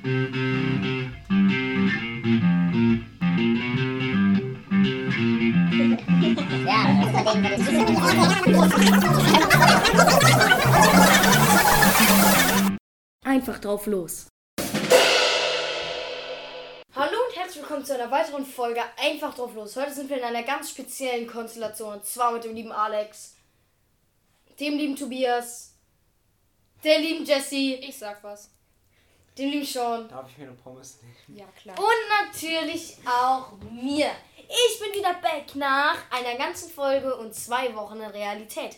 Einfach drauf los. Hallo und herzlich willkommen zu einer weiteren Folge Einfach drauf los. Heute sind wir in einer ganz speziellen Konstellation. Und zwar mit dem lieben Alex, dem lieben Tobias, der lieben Jessie, Ich sag was. Dem lieben Sean Darf ich mir eine Pommes nehmen? Ja, klar. und natürlich auch mir. Ich bin wieder back nach einer ganzen Folge und zwei Wochen in Realität.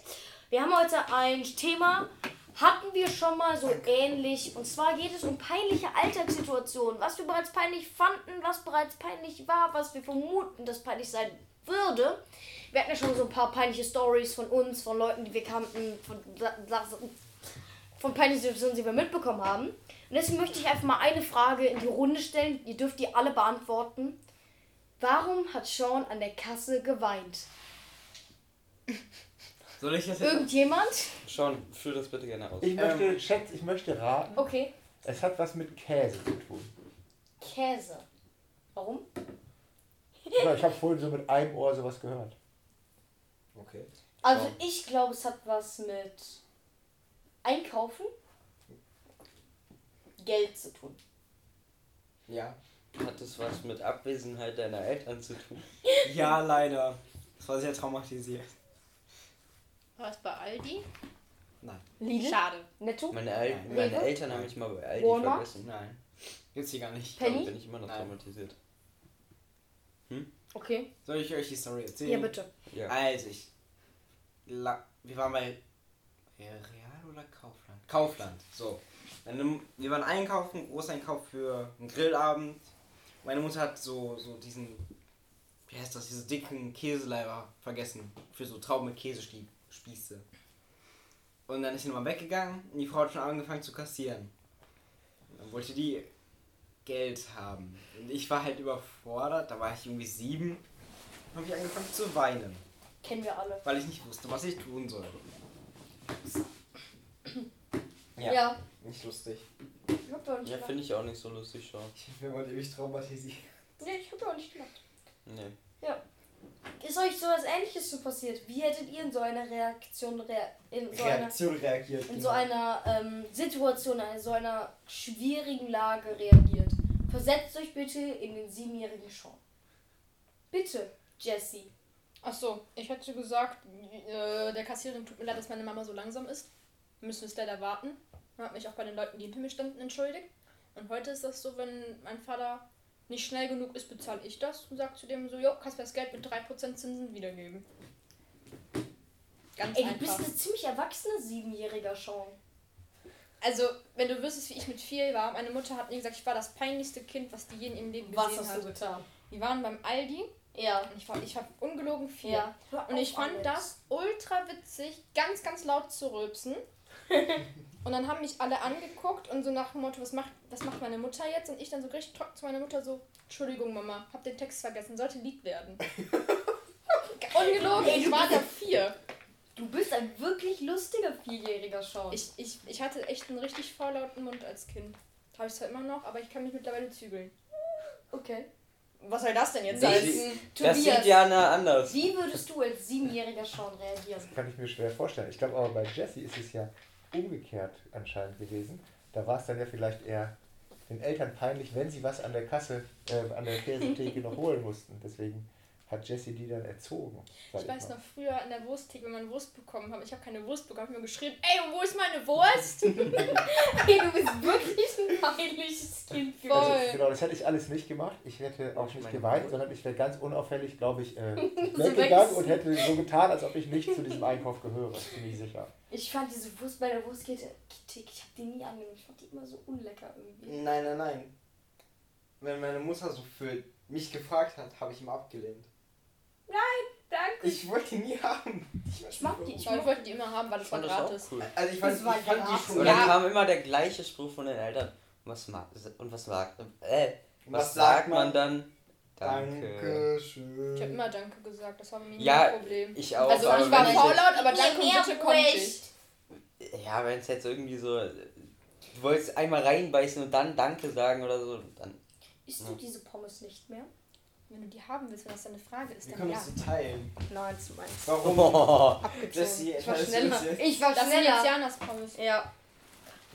Wir haben heute ein Thema, hatten wir schon mal so ähnlich. Und zwar geht es um peinliche Alltagssituationen. Was wir bereits peinlich fanden, was bereits peinlich war, was wir vermuten, dass peinlich sein würde. Wir hatten ja schon so ein paar peinliche Stories von uns, von Leuten, die wir kannten, von, von peinlichen Situationen, die wir mitbekommen haben. Und deswegen möchte ich einfach mal eine Frage in die Runde stellen. Ihr dürft die alle beantworten. Warum hat Sean an der Kasse geweint? Soll ich das jetzt? Irgendjemand? Sean, führ das bitte gerne aus. Ich möchte, schätz, ich möchte raten, Okay. es hat was mit Käse zu tun. Käse. Warum? Ja, ich habe vorhin so mit einem Ohr sowas gehört. Okay. Also ich glaube, es hat was mit Einkaufen, Geld zu tun. Ja. Hat das was mit Abwesenheit deiner Eltern zu tun? Ja, leider. Das war sehr traumatisiert. War es bei Aldi? Nein. Lidl? Schade. Netto? Meine, El Nein. meine? Eltern haben mich mal bei Aldi Walmart? vergessen. Nein. Gibt's hier gar nicht. Penny? Darum bin ich immer noch Nein. traumatisiert. Okay. Soll ich euch die Story erzählen? Ja, bitte. Ja. Also ich. La wir waren bei Real oder Kaufland? Kaufland. So. Wir waren einkaufen, Großeinkauf für einen Grillabend. Meine Mutter hat so, so diesen, wie heißt das, diese dicken Käseleiber vergessen. Für so Trauben mit Käsespieße. Und dann ist sie nochmal weggegangen und die Frau hat schon angefangen zu kassieren. Und dann wollte die Geld haben. Und ich war halt überfordert, da war ich irgendwie sieben. Dann habe ich angefangen zu weinen Kennen wir alle. weil ich nicht wusste, was ich tun soll. Ja. Nicht lustig. Ich hab ja auch nicht Ja, finde ich auch nicht so lustig, Sean. Ich bin heute ewig traumatisiert. Ja, ich hab ja auch nicht gelacht. Nee. Ist euch so was ähnliches so passiert? Wie hättet ihr in so einer Reaktion rea in so einer Reaktion reagiert. in so einer ähm, Situation, in so einer schwierigen Lage reagiert. Versetzt euch bitte in den siebenjährigen Sean. Bitte, Jessie. Ach so, ich hätte gesagt, äh, der Kassiererin tut mir leid, dass meine Mama so langsam ist. Wir müssen es leider warten. Ich habe mich auch bei den Leuten, die hinter mir standen, entschuldigt. Und heute ist das so, wenn mein Vater nicht schnell genug ist, bezahle ich das und sage zu dem so, jo, kannst mir das Geld mit 3% Zinsen wiedergeben. Ganz Ey, du bist einfach. ein ziemlich erwachsener siebenjähriger Sean. Also, wenn du wüsstest, wie ich mit vier war, meine Mutter hat mir gesagt, ich war das peinlichste Kind, was die je in ihrem Leben Was gesehen hast hat. du getan? Die waren beim Aldi Ja. und ich war, ich war ungelogen vier. Ja. Und ich fand Alex. das ultra witzig, ganz, ganz laut zu rülpsen. und dann haben mich alle angeguckt und so nach dem Motto, was macht, was macht meine Mutter jetzt? Und ich dann so richtig trocken zu meiner Mutter so, Entschuldigung Mama, hab den Text vergessen, sollte Lied werden. Ungelogen, Ey, du ich war da vier. Du bist ein wirklich lustiger vierjähriger Sean. Ich, ich, ich hatte echt einen richtig vorlauten Mund als Kind. Habe ich zwar immer noch, aber ich kann mich mittlerweile zügeln. okay. Was soll das denn jetzt Das sein? sieht- Das sieht Jana anders. wie würdest du als siebenjähriger Sean reagieren? Kann ich mir schwer vorstellen. Ich glaube aber bei Jesse ist es ja umgekehrt anscheinend gewesen. Da war es dann ja vielleicht eher den Eltern peinlich, wenn sie was an der Kasse, äh, an der Käsetheke noch holen mussten. Deswegen hat Jesse die dann erzogen. Ich weiß mal. noch früher in der Wursttheke, wenn man Wurst bekommen hat, ich habe keine Wurst bekommen, hab ich mir geschrien, ey, und wo ist meine Wurst? Hey, du bist wirklich ein peinliches Kind Voll. Also, genau, das hätte ich alles nicht gemacht. Ich hätte auch nicht geweint, Mutter. sondern ich wäre ganz unauffällig, glaube ich, äh, weg. weggegangen und hätte so getan, als ob ich nicht zu diesem Einkauf gehöre. Bin ich sicher. Ich fand diese Wurst bei der Wurstkette, ich hab die nie angenommen. Ich fand die immer so unlecker irgendwie. Nein, nein, nein. Wenn meine Mutter so für mich gefragt hat, habe ich immer abgelehnt. Danke. Ich wollte die nie haben. Ich mag die. Ich ich mag wollte die immer haben, weil das Ich war gratis. cool. Also ich war ich fand die schon. Und Ja. dann kam immer der gleiche Spruch von den Eltern. Was mag und was sagt äh, was, Was sagt sagt man man? dann? Danke. Dankeschön. Ich habe immer Danke gesagt, das war mir nie Ja, ein Problem. Ich auch. Also ich war faul laut, aber Danke und bitte konnte ich. Ja, wenn es jetzt irgendwie so Du wolltest einmal reinbeißen und dann Danke sagen oder so. Dann. Isst du diese Pommes nicht mehr? Wenn du die haben willst, wenn das deine Frage ist, Wir dann können ja. teilen. Nein, zu meins. Warum? Oh. Abgezogen. Ich war schneller. Ich war Das sind schneller. jetzt Janas Pommes. Ja.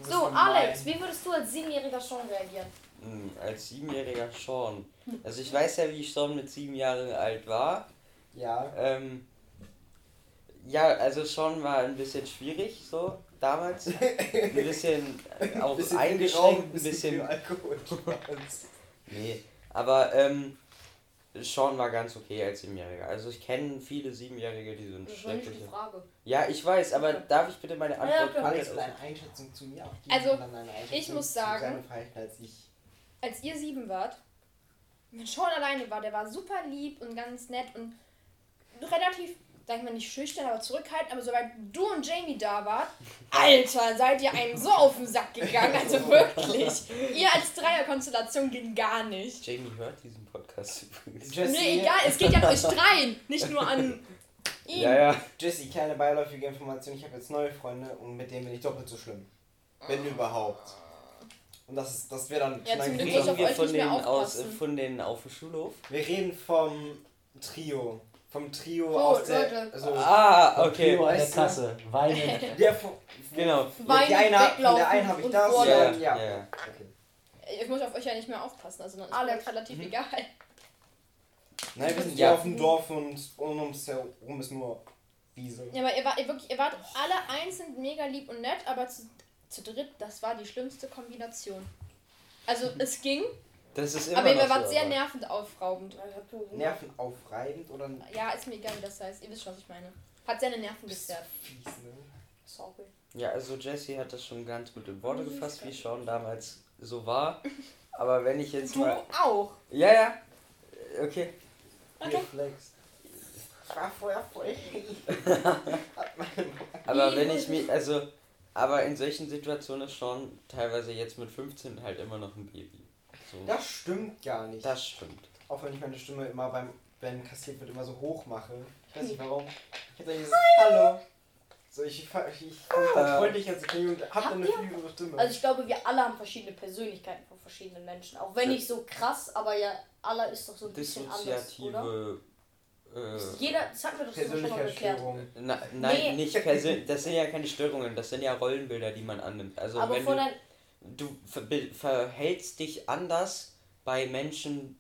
So. Alex, wie würdest du als Siebenjähriger schon reagieren? Hm, Als siebenjähriger Sean. Also ich weiß ja, wie Sean mit sieben Jahren alt war. Ja. Ähm, ja, also Sean war ein bisschen schwierig so damals. Ein bisschen äh, auch Bisschen eingeschränkt, ein bisschen. Alkohol. Nee, aber ähm, Sean war ganz okay als Siebenjähriger. Also ich kenne viele Siebenjährige, die sind Das war nicht die schreckliche. Frage. Ja, ich weiß, aber darf ich bitte meine Ja, Antwort klar. Alex, komplett deine Einschätzung zu mir auch Also, ich muss sagen- als ich. Als ihr sieben wart, wenn Sean alleine war, der war super lieb und ganz nett und relativ, sag ich mal nicht schüchtern, aber zurückhaltend, aber sobald du und Jamie da wart, Alter, seid ihr einem so auf den Sack gegangen, also wirklich. Ihr als Dreierkonstellation ging gar nicht. Jamie hört diesen Podcast übrigens. Nee, egal, es geht ja an euch dreien, nicht nur an ihn. Ja, ja. Jessie, kleine beiläufige Information. Ich habe jetzt neue Freunde und mit denen bin ich doppelt so schlimm. Wenn überhaupt. Und das ist, das wäre dann Ja, auf Reden wir von denen, aus, von denen auf dem Schulhof? Wir reden vom Trio. Vom Trio So, aus der. Leute. Also, Ah, okay. Trio der? Kasse. Weinen. der von, Genau. ja, Weinen, die eine, weglaufen der einen habe ich und das. vorne. Ja, Ja, ja. ja, ja. Okay. Ich muss auf euch ja nicht mehr aufpassen, also dann ist Alex. relativ Mhm. egal. Nein, wir sind Ja. ja auf dem Dorf und um uns herum ist nur Wiese. Ja, aber ihr wart, ihr wirklich, ihr wart alle einzeln mega lieb und nett, aber zu, zu dritt, das war die schlimmste Kombination. Also es ging, Das ist immer aber ihr wart sehr nervend aufraubend. Nervenaufreibend oder Ja, ist mir egal, wie das heißt. Ihr wisst schon, was ich meine. Hat seine Nerven gezerrt. fies, ne? Sorry. Ja, also Jesse hat das schon ganz gut in Worte gefasst, wie Sean damals so war. Aber wenn ich jetzt Du mal. auch. Ja, ja. Okay. Okay. Reflex. Ich war vorher voll. Aber wenn ich mich. Also. Aber in solchen Situationen ist Sean teilweise jetzt mit 15 halt immer noch ein Baby. So. Das stimmt gar nicht. Das stimmt. Auch wenn ich meine Stimme immer beim, wenn kassiert wird, immer so hoch mache. Ich weiß nicht warum. Ich hätte dieses Hallo. So, ich, ich, ich, Ah. freundlich als Kind und hab Habt dann eine viel höhere Stimme. Also ich glaube, wir alle haben verschiedene Persönlichkeiten von verschiedenen Menschen. Auch wenn nicht so krass, aber ja, Allah ist doch so ein bisschen anders, oder? Äh, Jeder, das hatten wir doch schon mal geklärt. Na, nein, Nee. nicht persönlich. Das sind ja keine Störungen, das sind ja Rollenbilder, die man annimmt. Also Aber wenn du, du ver verhältst dich anders bei Menschen,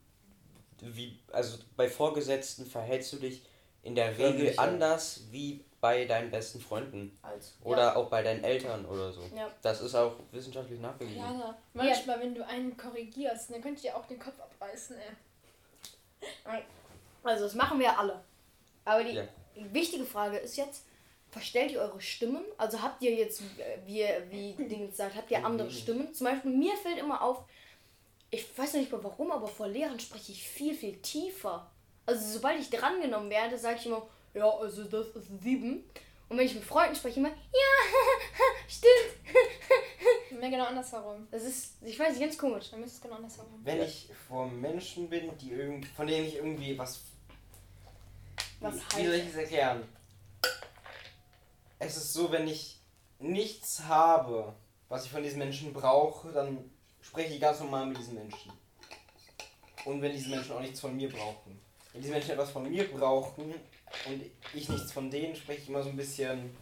wie, also bei Vorgesetzten verhältst du dich in der Regel Förmlicher. anders wie bei deinen besten Freunden als, oder auch bei deinen Eltern oder so. Ja. Das ist auch wissenschaftlich nachgewiesen. Jana, manchmal, wenn du einen korrigierst, dann könnt ihr auch den Kopf abreißen, ey. Also das machen wir alle. Aber die Ja. wichtige Frage ist jetzt, verstellt ihr eure Stimmen? Also habt ihr jetzt, äh, wie, wie Ding sagt, habt ihr andere Stimmen? Zum Beispiel mir fällt immer auf, ich weiß noch nicht mal warum, aber vor Lehrern spreche ich viel, viel tiefer. Also sobald ich drangenommen werde, sage ich immer, ja, also das ist sieben. Und wenn ich mit Freunden spreche, immer, ja, stimmt. Mir genau andersherum. Das ist, ich weiß nicht, ganz komisch. Dann müsste es genau andersherum. Wenn ich vor Menschen bin, die irgend, von denen ich irgendwie was. Was wie, wie soll ich heißt es erklären? Es ist so, wenn ich nichts habe, was ich von diesen Menschen brauche, dann spreche ich ganz normal mit diesen Menschen. Und wenn diese Menschen auch nichts von mir brauchen. Wenn diese Menschen etwas von mir brauchen und ich nichts von denen, spreche ich immer so ein bisschen,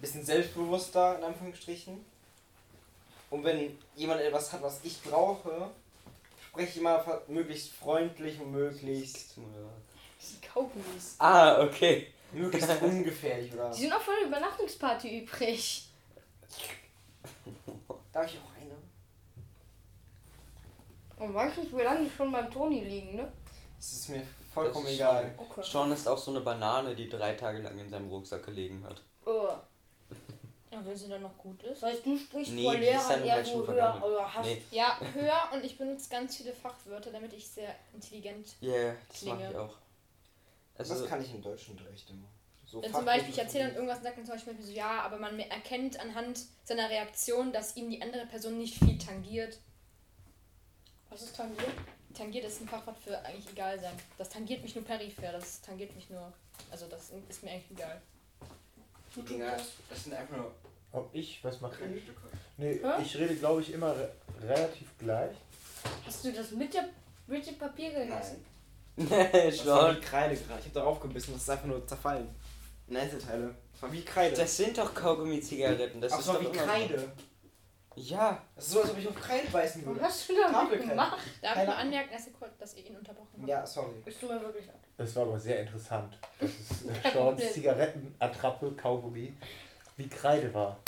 bisschen selbstbewusster, in Anführungsstrichen. Und wenn jemand etwas hat, was ich brauche, spreche ich immer möglichst freundlich und möglichst, Das sind Kaugummis. Ah, okay. möglichst ungefährlich, oder? Die sind auch von der Übernachtungsparty übrig. Darf ich auch eine? Und weiß nicht, wie lange die schon beim Toni liegen, ne? Das ist mir vollkommen ist egal. Okay. Sean ist auch so eine Banane, die drei Tage lang in seinem Rucksack gelegen hat. Oh. Ja, wenn sie dann noch gut ist. Das heißt, du sprichst Nee, vor Lehrern schon höher oder hast Nee, Ja, höher und ich benutze ganz viele Fachwörter, damit ich sehr intelligent. ja, yeah, das mache ich Klinge. Auch. Das Also, kann ich im Deutschunterricht immer. So Wenn zum Beispiel ich erzähle dann irgendwas und sage dann zum Beispiel so, ja, aber man erkennt anhand seiner Reaktion, dass ihm die andere Person nicht viel tangiert. Was ist tangiert? Tangiert ist ein Fachwort für eigentlich egal sein. Das tangiert mich nur peripher, das tangiert mich nur. Also das ist mir eigentlich egal. Dinger, das sind einfach nur Ob ich, was mache ich? Nee, Hä? ich rede, glaube ich, immer re relativ gleich. Hast du das mit, der, mit dem Papier gegessen? Das war Schon. wie Kreide gerade. Ich hab darauf gebissen, das ist einfach nur zerfallen. In Einzelteile. Das war wie Kreide. Das sind doch Kaugummi-Zigaretten. Das Ach, ist doch wie. Kreide. Ja, Das ist so, als ob ich auf Kreide beißen Was würde. hast du damit gemacht? Darf ich Keine nur anmerken, dass ihr, dass ihr ihn unterbrochen habt? Ja, sorry. Ich tue mir wirklich leid. Es war aber sehr interessant, dass es Seans. Zigarettenattrappe, Kaugummi, wie Kreide war.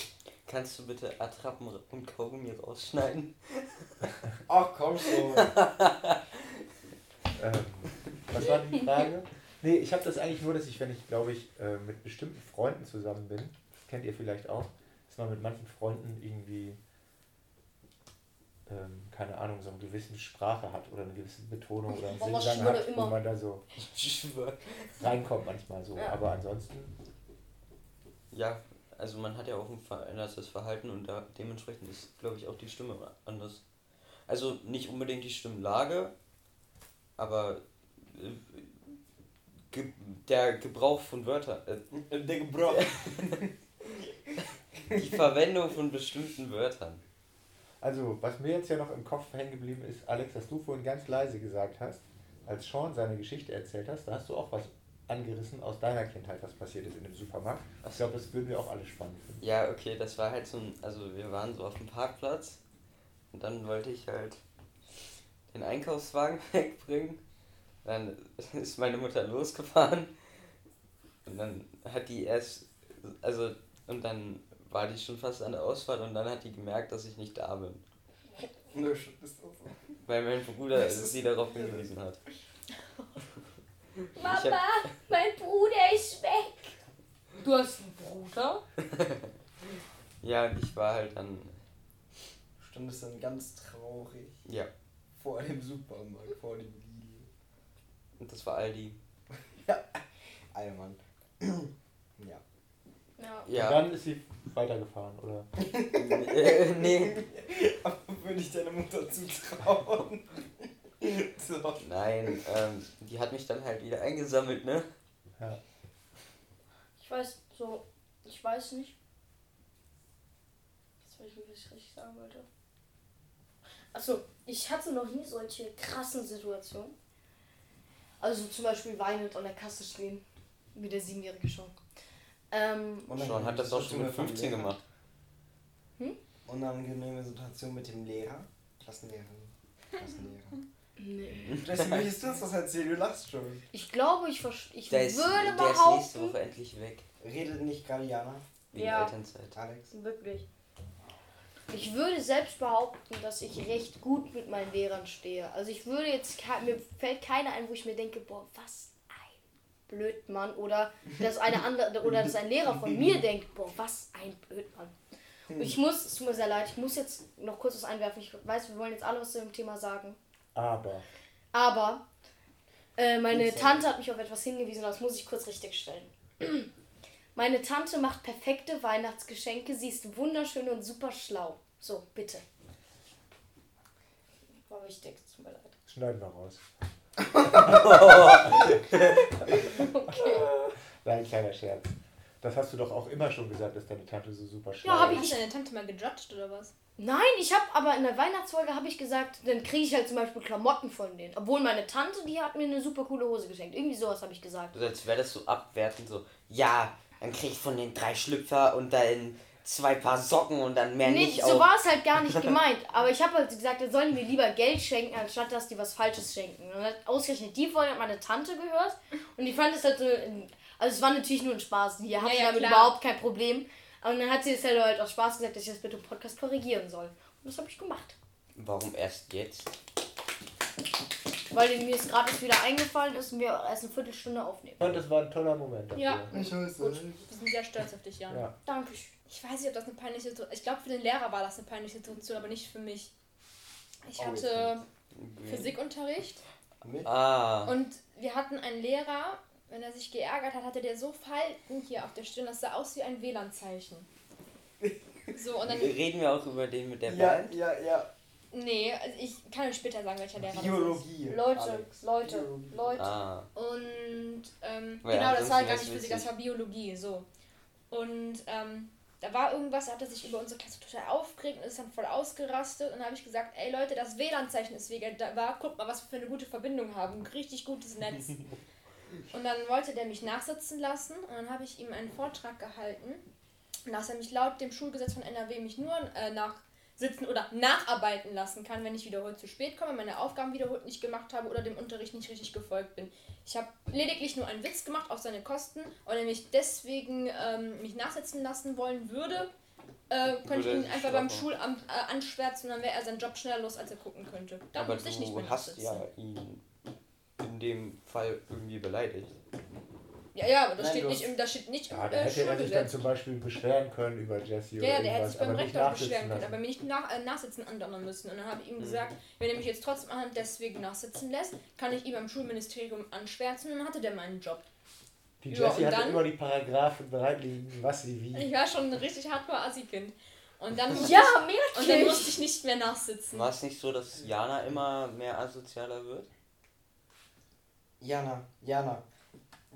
kannst du bitte Attrappen und Kaugummi rausschneiden? Ach komm schon. Ähm, was war die Frage? Nee, ich habe das eigentlich nur, dass ich, wenn ich, glaube ich, äh, mit bestimmten Freunden zusammen bin, das kennt ihr vielleicht auch, dass man mit manchen Freunden irgendwie, ähm, keine Ahnung, so eine gewisse Sprache hat oder eine gewisse Betonung oder einen Singsang schwöre hat, wo man da so reinkommt manchmal so. Ja. Aber ansonsten, Ja, also man hat ja auch ein verändertes Verhalten und da dementsprechend ist, glaube ich, auch die Stimme anders. Also nicht unbedingt die Stimmlage, aber ge der Gebrauch von Wörtern, äh, Der Gebrauch. die Verwendung von bestimmten Wörtern. also was mir jetzt ja noch im Kopf hängen geblieben ist, Alex, was du vorhin ganz leise gesagt hast, als Sean seine Geschichte erzählt hast, da hast du auch was angerissen aus deiner Kindheit, was passiert ist in dem Supermarkt. Ich glaube, das würden wir auch alle spannend finden. Ja, okay, das war halt so ein, also wir waren so auf dem Parkplatz und dann wollte ich halt den Einkaufswagen wegbringen. Dann ist meine Mutter losgefahren und dann hat die erst, also, und dann war die schon fast an der Ausfahrt und dann hat die gemerkt, dass ich nicht da bin. Nö, ist das so. Weil mein Bruder sie darauf hingewiesen hat. Mama, hab- mein Bruder ist weg. Du hast einen Bruder? Ja, und ich war halt dann, Standest dann ganz traurig ja, vor dem Supermarkt, vor dem. Und das war Aldi. Eiermann. ja. Ja. Und Ja, dann ist sie weitergefahren, oder? äh, nee, Aber würde ich deiner Mutter zutrauen? so. nein, ähm, die hat mich dann halt wieder eingesammelt, ne? Ja. Ich weiß so, ich weiß nicht. Jetzt weiß ich nicht, was ich richtig sagen wollte. Achso, ich hatte noch nie solche krassen Situationen. Also zum Beispiel weinend an der Kasse stehen. Wie der Siebenjährige schon. Ähm, Sean hat das auch schon mit 15 gemacht. Unangenehme Situation mit dem Lehrer. Klassenlehrerin. Klassenlehrer. nee. Jesse, möchtest du uns das erzählen? Du lachst schon. Ich glaube, ich, ich Der ist, würde der ist nächste behaupten. Woche endlich weg. Redet nicht gerade Jana? Wegen Ja. Elternzeit. Alex? Wirklich. Ich würde selbst behaupten, dass ich recht gut mit meinen Lehrern stehe. Also ich würde jetzt, mir fällt keiner ein, wo ich mir denke, boah, was ein Blödmann. Oder dass eine andere, oder dass ein Lehrer von mir denkt, boah, was ein Blödmann. Und ich muss, es tut mir sehr leid, ich muss jetzt noch kurz was einwerfen. Ich weiß, wir wollen jetzt alle was zu dem Thema sagen. Aber, Aber äh, meine Tante hat mich auf etwas hingewiesen, das muss ich kurz richtig stellen. Meine Tante macht perfekte Weihnachtsgeschenke, sie ist wunderschön und super schlau. So, bitte. War wichtig, es tut mir leid. schneiden wir raus. Okay. Nein, kleiner Scherz. Das hast du doch auch immer schon gesagt, dass deine Tante so super schlau Ja, hab ist. Hast du deine Tante mal gejudged oder was? Nein, ich habe aber in der Weihnachtsfolge habe ich gesagt, dann kriege ich halt zum Beispiel Klamotten von denen. Obwohl meine Tante, die hat mir eine super coole Hose geschenkt. Irgendwie sowas habe ich gesagt. Also als wäre das so abwertend, so, ja, dann krieg ich von den drei Schlüpfer und dann zwei Paar Socken und dann mehr Nee, nicht so auch. war es halt gar nicht gemeint. Aber ich habe halt gesagt, dann sollen die mir lieber Geld schenken, anstatt dass die was Falsches schenken. Und dann hat ausgerechnet die Folge hat meine Tante gehört und die fand es halt so. Also es war natürlich nur ein Spaß. Die hatte ja, damit klar. überhaupt kein Problem. Und dann hat sie es halt, halt aus Spaß gesagt, dass ich das bitte im Podcast korrigieren soll. Und das habe ich gemacht. Warum erst jetzt? Weil mir es gerade wieder eingefallen ist und wir erst eine Viertelstunde aufnehmen. Und das war ein toller Moment dafür. Ja. Ich weiß Gut. Wir sind sehr stolz auf dich, Jan. Ja. Dankeschön. Ich weiß nicht, ob das eine peinliche Situation Ich glaube, für den Lehrer war das eine peinliche Situation, aber nicht für mich. Ich Oh, hatte Physikunterricht Mit? Ah. und wir hatten einen Lehrer, wenn er sich geärgert hat, hatte der so Falten hier auf der Stirn, das sah aus wie ein WLAN-Zeichen. So, und dann. Reden wir auch über den mit der Ja, Band? ja, ja. Nee, also ich kann euch später sagen, welcher Lehrer Biologie. Leute, Alex. Leute, Biologie. Leute. Ah. das ist. Und ähm, Ja, genau, das war gar nicht Physik, das war Biologie, so. Und ähm, da war irgendwas, er hatte sich über unsere Klasse total aufgeregt und ist dann voll ausgerastet. Und dann habe ich gesagt, ey Leute, das WLAN-Zeichen ist wegen da war, guck mal, was wir für eine gute Verbindung haben. Richtig gutes Netz. und dann wollte der mich nachsitzen lassen und dann habe ich ihm einen Vortrag gehalten, dass er mich laut dem Schulgesetz von NRW mich nur äh, nachsitzen oder nacharbeiten lassen kann, wenn ich wiederholt zu spät komme, meine Aufgaben wiederholt nicht gemacht habe oder dem Unterricht nicht richtig gefolgt bin. Ich habe lediglich nur einen Witz gemacht auf seine Kosten und er mich deswegen ähm, mich nachsetzen lassen wollen würde, äh, könnte ich ihn einfach beim. Schulamt äh, anschwärzen und dann wäre er seinen Job schneller los, als er gucken könnte. Da Aber muss ich nicht mehr du hast ja ihn in dem Fall irgendwie beleidigt. Ja, ja, aber das Nein, steht nicht im, das steht nicht Ja, im da äh, hätte er sich dann zum Beispiel beschweren können über Jesse oder Ja, ja, der hätte sich beim Rektor beschweren können, aber mir nicht nach, äh, nachsitzen andonnern müssen. Und dann habe ich ihm Mhm. gesagt, wenn er mich jetzt trotzdem anhand deswegen nachsitzen lässt, kann ich ihm beim Schulministerium anschwärzen und dann hatte der meinen Job. Die Ja, Jessie und hatte dann- immer die Paragraphen bereit liegen, was sie wie. Ich war schon ein richtig hardcore Assi-Kind. Und dann, Ja, und dann musste ich nicht mehr nachsitzen. War es nicht so, dass Jana immer mehr asozialer wird? Jana, Jana.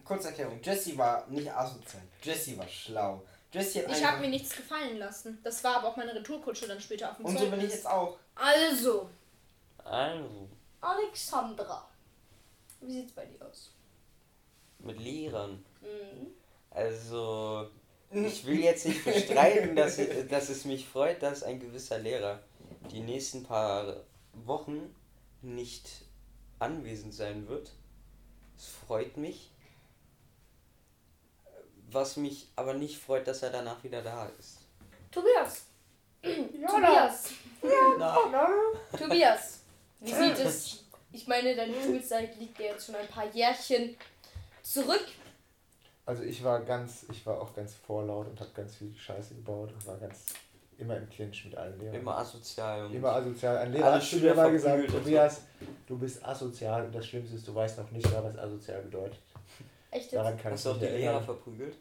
Kurzerklärung. Jessie war nicht asozial. Jessie war schlau. Jessie hat Ich habe mir nichts gefallen lassen. Das war aber auch meine Retourkutsche dann später auf dem Und so bin ich jetzt auch. Also, Also, Alexandra. Wie sieht's bei dir aus? mit Lehrern. Mhm. Also, ich will jetzt nicht bestreiten, dass, dass es mich freut, dass ein gewisser Lehrer die nächsten paar Wochen nicht anwesend sein wird. Es freut mich. Was mich aber nicht freut, dass er danach wieder da ist. Tobias. Tobias. Tobias. Wie sieht es? Ich meine, deine Schulzeit liegt ja jetzt schon ein paar Jährchen zurück. Also ich war ganz, ich war auch ganz vorlaut und habe ganz viel Scheiße gebaut und war ganz immer im Clinch mit allen Lehrern. Immer asozial. Und Immer asozial. Ein Lehrer hat zu mir mal gesagt. Tobias, du bist asozial und das Schlimmste ist, du weißt noch nicht mal, was asozial bedeutet. Echt jetzt? Daran kann Hast ich du auch die Lehrer erinnern. verprügelt?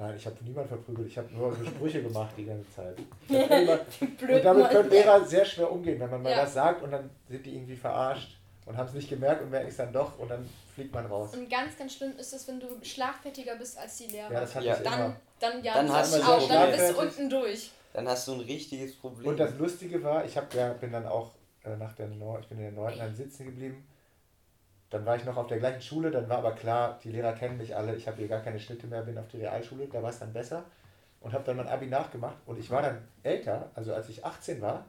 Nein, ich habe niemanden verprügelt, ich habe nur so Sprüche gemacht die ganze Zeit. Und damit können Lehrer sehr schwer umgehen, wenn man mal Ja. was sagt und dann sind die irgendwie verarscht und haben es nicht gemerkt und merken es dann doch und dann fliegt man raus. Und ganz, ganz schlimm ist es, wenn du schlagfertiger bist als die Lehrer. Ja, das hatte Ja. ich dann, immer. dann, ja, Dann hast du auch, so dann bist du unten durch. Dann hast du ein richtiges Problem. Und das Lustige war, ich hab, ja, bin dann auch äh, nach der Neu ich bin in der 9. dann sitzen geblieben. Dann war ich noch auf der gleichen Schule, dann war aber klar, die Lehrer kennen mich alle, ich habe hier gar keine Schnitte mehr, bin auf die Realschule, da war es dann besser und habe dann mein Abi nachgemacht und ich war dann älter, also als ich 18 war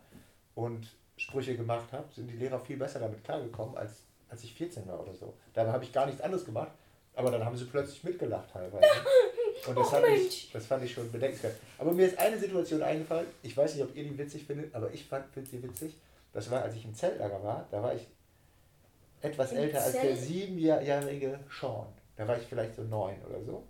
und Sprüche gemacht habe, sind die Lehrer viel besser damit klargekommen, als, als ich 14 war oder so. Dabei habe ich gar nichts anderes gemacht, aber dann haben sie plötzlich mitgelacht teilweise. Und das, Oh, fand ich, das fand ich schon bedenkenswert. Aber mir ist eine Situation eingefallen, ich weiß nicht, ob ihr die witzig findet, aber ich fand sie witzig. Das war, als ich im Zeltlager war, da war ich etwas Im älter als der siebenjährige Sean. Da war ich vielleicht so neun oder so.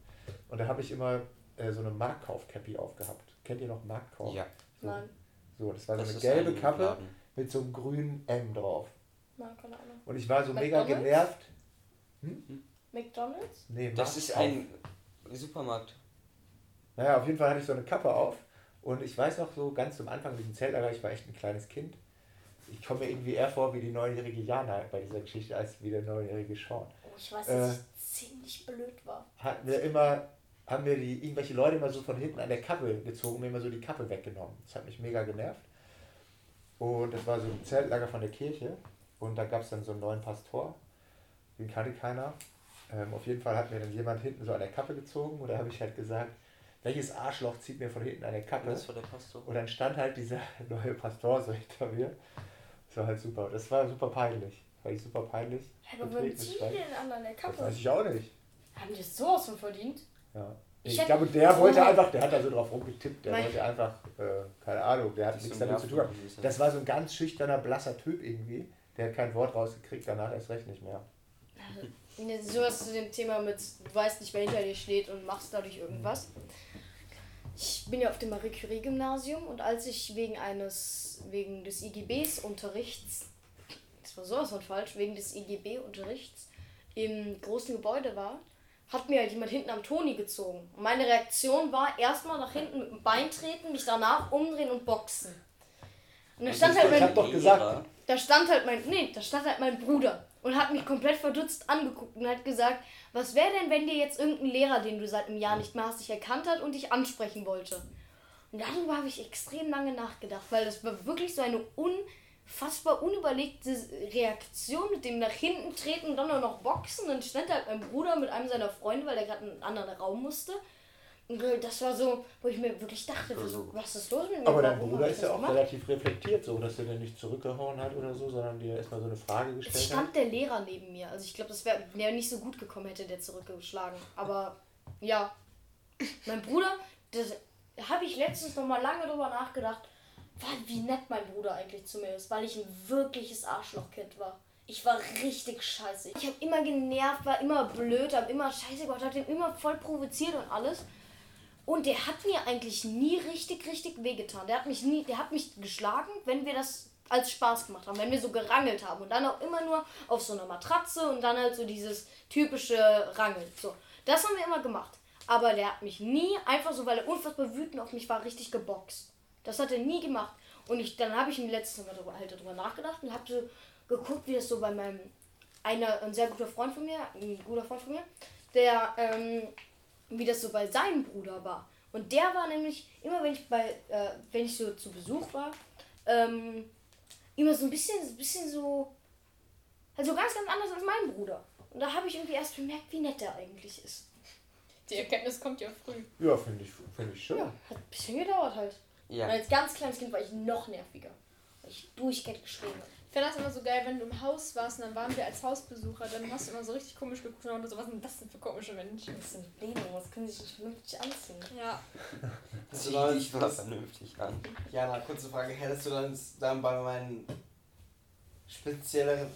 Und da habe ich immer äh, so eine Marktkauf-Cappy aufgehabt. Kennt ihr noch Marktkauf? ja, So, Nein, so, das war so das eine ist gelbe ein Kappe Laden. mit so einem grünen M drauf. nein, keine Ahnung. Und ich war so mega McDonald's? genervt. McDonalds? Nee, Das ist ein Supermarkt. Naja, auf jeden Fall hatte ich so eine Kappe auf. Und ich weiß noch so ganz zum Anfang mit dem Zeltlager, ich war echt ein kleines Kind. Ich komme mir irgendwie eher vor wie die neunjährige Jana bei dieser Geschichte als wie der neunjährige Sean. Oh, ich weiß, Äh. dass ich ziemlich blöd war. Hatten wir immer, haben mir die irgendwelche Leute immer so von hinten an der Kappe gezogen und mir immer so die Kappe weggenommen. Das hat mich mega genervt. Und das war so ein Zeltlager von der Kirche. Und da gab es dann so einen neuen Pastor. Den kannte keiner. Ähm, auf jeden Fall hat mir dann jemand hinten so an der Kappe gezogen. Und da habe ich halt gesagt, welches Arschloch zieht mir von hinten an der Kappe? Das war der Pastor. Und dann stand halt dieser neue Pastor so hinter mir. Das war halt super. Das war super peinlich. War ich super peinlich. Aber Betreten warum ziehen die den anderen der Das Kappe? weiß ich auch nicht. Haben die das sowas von verdient? Ja. Ich Ich, glaube, der wollte einfach, der hat da so drauf rumgetippt. Der wollte einfach, äh, keine Ahnung, der hat Das nichts so damit zu tun. Das war so ein ganz schüchterner, blasser Typ irgendwie. Der hat kein Wort rausgekriegt, danach erst recht nicht mehr. Ne, Sowas zu dem Thema mit, du weißt nicht, wer hinter dir steht und machst dadurch irgendwas. Ich bin ja auf dem Marie Curie Gymnasium und als ich wegen eines, wegen des IGBs Unterrichts, das war sowas von falsch, wegen des IGB Unterrichts im großen Gebäude war, hat mir halt jemand hinten am Toni gezogen. Und meine Reaktion war erstmal nach hinten mit dem Bein treten, mich danach umdrehen und boxen. Und dann stand halt ich mein hab doch gesagt, da stand halt mein, nee, da stand halt mein Bruder und hat mich komplett verdutzt angeguckt und hat gesagt, was wäre denn, wenn dir jetzt irgendein Lehrer, den du seit einem Jahr nicht mehr hast, dich erkannt hat und dich ansprechen wollte? Und darüber habe ich extrem lange nachgedacht, weil das war wirklich so eine unfassbar unüberlegte Reaktion mit dem nach hinten treten und dann auch noch boxen. Dann stand halt mein Bruder mit einem seiner Freunde, weil der gerade in einen anderen Raum musste. Das war so, wo ich mir wirklich dachte, was, ist los mit mir? Aber dein Bruder ist ja auch gemacht? relativ reflektiert, so dass er dann nicht zurückgehauen hat oder so, sondern dir erstmal so eine Frage Es gestellt hat. stand der Lehrer neben mir. Also ich glaube, das wäre wär nicht so gut gekommen, hätte der zurückgeschlagen. Aber ja, mein Bruder, das habe ich letztens noch mal lange drüber nachgedacht, wie nett mein Bruder eigentlich zu mir ist, weil ich ein wirkliches Arschlochkind war. Ich war richtig scheiße. Ich habe immer genervt, war immer blöd, habe immer scheiße gemacht, habe den immer voll provoziert und alles. Und der hat mir eigentlich nie richtig, richtig wehgetan. Der hat mich nie, der hat mich geschlagen, wenn wir das als Spaß gemacht haben, wenn wir so gerangelt haben. Und dann auch immer nur auf so einer Matratze und dann halt so dieses typische Rangeln. So, das haben wir immer gemacht. Aber der hat mich nie, einfach so, weil er unfassbar wütend auf mich war, richtig geboxt. Das hat er nie gemacht. Und ich, dann habe ich mir letztens mal darüber, halt darüber nachgedacht und habe so geguckt, wie das so bei meinem, einer, ein sehr guter Freund von mir, ein guter Freund von mir, der, ähm, wie das so bei seinem Bruder war. Und der war nämlich, immer wenn ich bei, äh, wenn ich so zu Besuch war, ähm, immer so ein bisschen, so ein bisschen so, also ganz, ganz anders als mein Bruder. Und da habe ich irgendwie erst bemerkt, wie nett der eigentlich ist. Die Erkenntnis kommt ja früh. Ja, finde ich, find ich schön. Ja, hat ein bisschen gedauert halt. Ja. Und als ganz kleines Kind war ich noch nerviger. Weil ich durchgehend geschrien habe. Ich fand das immer so geil, wenn du im Haus warst und dann waren wir als Hausbesucher, dann hast du immer so richtig komisch geguckt und so, was sind das denn für komische Menschen? Das sind Blähungen, was können sie sich nicht vernünftig anziehen? Ja. Hättest du dann, Ich war vernünftig an. Jana, kurze Frage. Hättest du dann, dann bei meinen spezielleren,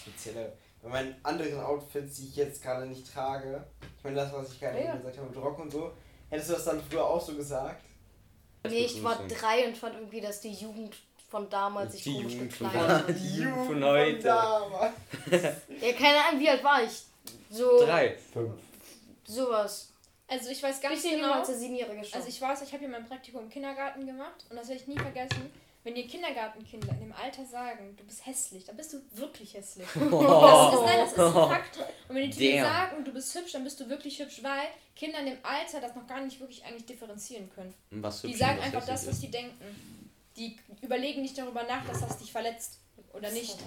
spezielle, bei meinen anderen Outfits, die ich jetzt gerade nicht trage, ich meine das, was ich gerade Ja. eben gesagt habe mit Rock und so, hättest du das dann früher auch so gesagt? Nee, ich war drei und fand irgendwie, dass die Jugend von damals sich Die komisch Jugend von gekleidet hat. Die Jugend von heute. damals. Ja, keine Ahnung, wie alt war ich? So, Drei. Fünf. sowas. Also ich weiß ganz Bisschen jünger genau. als der Siebenjährige schon. Also ich weiß, ich habe hier mein Praktikum im Kindergarten gemacht und das werde ich nie vergessen. Wenn dir Kindergartenkinder in dem Alter sagen, du bist hässlich, dann bist du wirklich hässlich. Das ist, nein, das ist ein Fakt. Und wenn die dir Damn. sagen, du bist hübsch, dann bist du wirklich hübsch, weil Kinder in dem Alter das noch gar nicht wirklich eigentlich differenzieren können. Was Die sagen einfach das, was ist. die denken. Die überlegen nicht darüber nach, dass das dich verletzt oder nicht.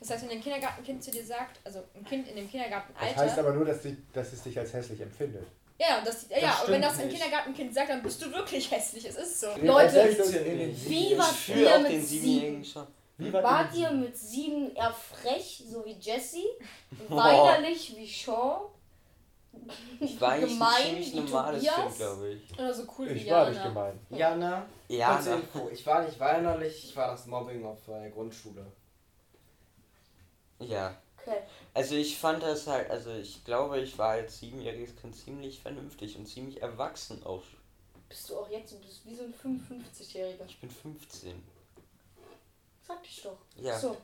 Das heißt, wenn ein Kindergartenkind zu dir sagt, also ein Kind in dem Das Kindergartenalter. heißt aber nur, dass, die, dass es dich als hässlich empfindet. ja, das, ja, Das und wenn das ein nicht. Kindergartenkind sagt, dann bist du wirklich hässlich. Es ist so. Leute, in den wie Sieben- war Ich fühle ihr mit den sieben? Wie war Wart die- ihr mit sieben eher frech, so wie Jessie? Boah. Weinerlich wie Sean? Ich war eigentlich Gemein ein ziemlich wie normales Tobias? Kind, glaube ich. Oder so cool wie Ich war nicht Jana. gemein. Jana, Ja, kurze na, Info. Ich war nicht weinerlich, ich war das Mobbing auf der Grundschule. ja. Okay. Also ich fand das halt, also ich glaube, ich war als siebenjähriges Kind ziemlich vernünftig und ziemlich erwachsen auch. Bist du auch jetzt, du bist wie so ein 55-Jähriger. Ich bin 15. Sag ich doch. Ja. So.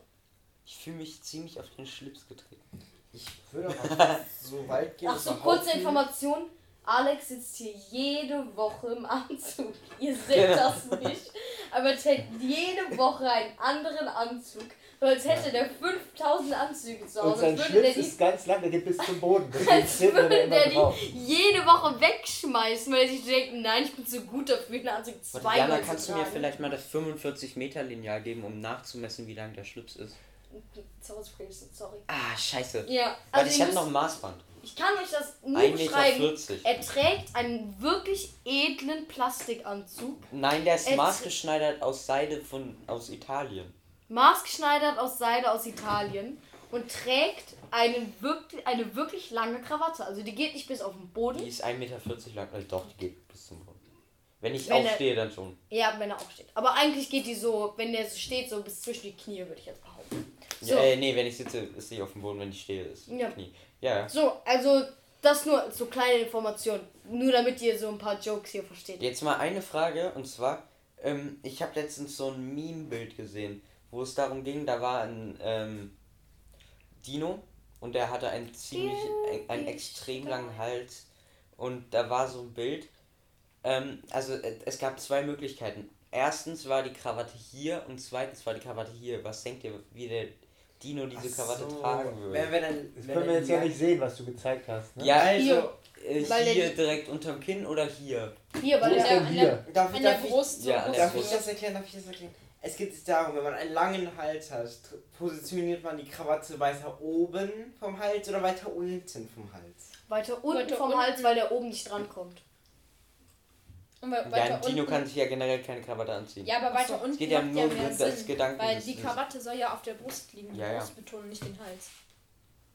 Ich fühle mich ziemlich auf den Schlips getreten. Ich würde aber so weit gehen. Ach so, und kurze Information. Alex sitzt hier jede Woche im Anzug. Ihr seht Genau. das nicht. Aber er trägt jede Woche einen anderen Anzug. So als hätte der 5000 Anzüge zu Und Hause. sein würde der Schlips die ist ganz lang, der geht bis zum Boden. Als er würde der drauf. die jede Woche wegschmeißen, weil er sich denkt, nein, ich bin zu gut dafür, einen Anzug zweimal Jana, zu kannst du mir tragen. vielleicht mal das 45 Meter Lineal geben, um nachzumessen, wie lang der Schlips ist? Sorry, sorry. Ah, scheiße. Ja, also ich habe noch ein Maßband. ich kann euch das nur 1,40 beschreiben. Er trägt einen wirklich edlen Plastikanzug, Nein, der ist Jetzt- maßgeschneidert aus Seide von aus Italien. maßgeschneidert aus Seide aus Italien und trägt einen wirklich, eine wirklich lange Krawatte. Also die geht nicht bis auf den Die Boden. ist 1,40 Meter lang. Also doch, die geht bis zum Boden. Wenn ich Wenn er- aufstehe, dann schon. Ja, wenn er aufsteht. Aber eigentlich geht die so, wenn der so steht, so bis zwischen die Knie, würde ich jetzt behaupten. So, Ja, äh, nee, wenn ich sitze, ist sie auf dem Boden, wenn ich stehe, ist Ja. Knie. Ja, so also das nur so kleine Informationen. Nur damit ihr so ein paar Jokes hier versteht. Jetzt mal eine Frage und zwar, ähm, ich habe letztens so ein Meme-Bild gesehen, wo es darum ging, da war ein ähm, Dino und der hatte einen ziemlich, ein, einen extrem langen Hals und da war so ein Bild. Ähm, also äh, es gab zwei Möglichkeiten. Erstens war die Krawatte hier und zweitens war die Krawatte hier. Was denkt ihr, wie der Dino diese Ach Krawatte so. tragen würde. Wenn wir dann, Das wenn können wir jetzt ja die- nicht sehen, was du gezeigt hast. Ne? Ja, Also, Hier. Äh, der hier die- direkt unterm Kinn oder hier? Hier, weil ist der. hier? darf, An der darf ich, Brust. Ja, so an der Darf ich Brust. das erklären? Darf ich das erklären? Es geht darum, wenn man einen langen Hals hat, positioniert man die Krawatte weiter oben vom Hals oder weiter unten vom Hals? Weiter unten Weiter vom unten. Hals, weil der oben nicht drankommt. Und we- Ja, weiter ein Dino unten. kann sich ja generell keine Krawatte anziehen. Ja, aber weiter so. unten Es geht ja nur ja um das Sinn, Gedanken. weil die Krawatte soll ja auf der Brust liegen, die Ja, ja. Brust betonen, nicht den Hals.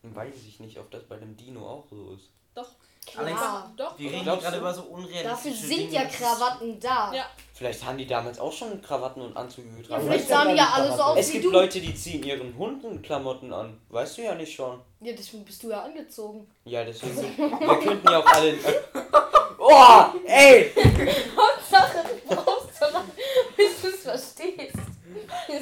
Weiß ich nicht, ob das bei dem Dino auch so ist. Doch, Alex, Klar. doch. Wir reden gerade über so unrealistische Dafür sind Dinge. ja Krawatten da. Ja. Vielleicht haben die damals auch schon Krawatten und Anzüge Ja, getragen. vielleicht weiß sahen ja die ja alle so aus es gibt du. Leute, die ziehen ihren Hunden Klamotten an. Weißt du ja nicht schon. Ja, deswegen bist du ja angezogen. Ja, deswegen. wir könnten ja auch alle. Oh, ey! Hauptsache, du brauchst so lange, bis du es verstehst.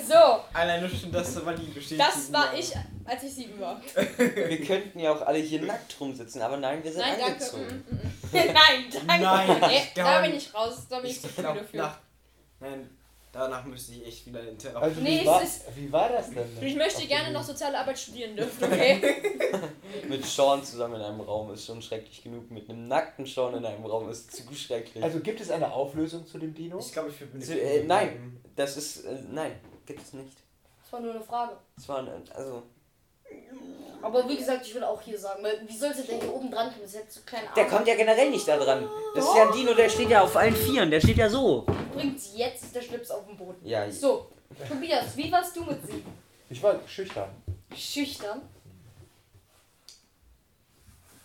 So. Allein nur schon das war die Bestätigung. Das war ich, als ich sieben war. Wir könnten ja auch alle hier nackt rumsitzen, aber nein, wir sind Nein, danke. angezogen. Mm, mm, mm. Nein, danke. Nein, Nee, gar da bin ich raus. Da bin ich zu Ich viel glaub, dafür. nach, nein, danach müsste ich echt wieder in Therapie. Also Nee, wie, es war, ist- wie war das denn? Ich möchte Auf gerne noch soziale Arbeit studieren dürfen, okay? Mit Sean zusammen in einem Raum ist schon schrecklich genug. Mit einem nackten Sean in einem Raum ist zu schrecklich. Also gibt es eine Auflösung zu dem Dino? Ich glaube, ich würde Zu- äh, nein. Das ist. Äh, nein, gibt es nicht. Das war nur eine Frage. Das war. Eine, also. Aber wie gesagt, ich will auch hier sagen, weil wie sollte der hier oben dran kommen? Das ist jetzt so kleine Der kommt ja generell nicht da dran. Das ist ja ein Dino, der steht ja auf allen Vieren. Der steht ja so. Übrigens, jetzt der Schlips auf dem Boden. Ja, So, Tobias, wie warst du mit sieben? Ich war schüchtern. Schüchtern.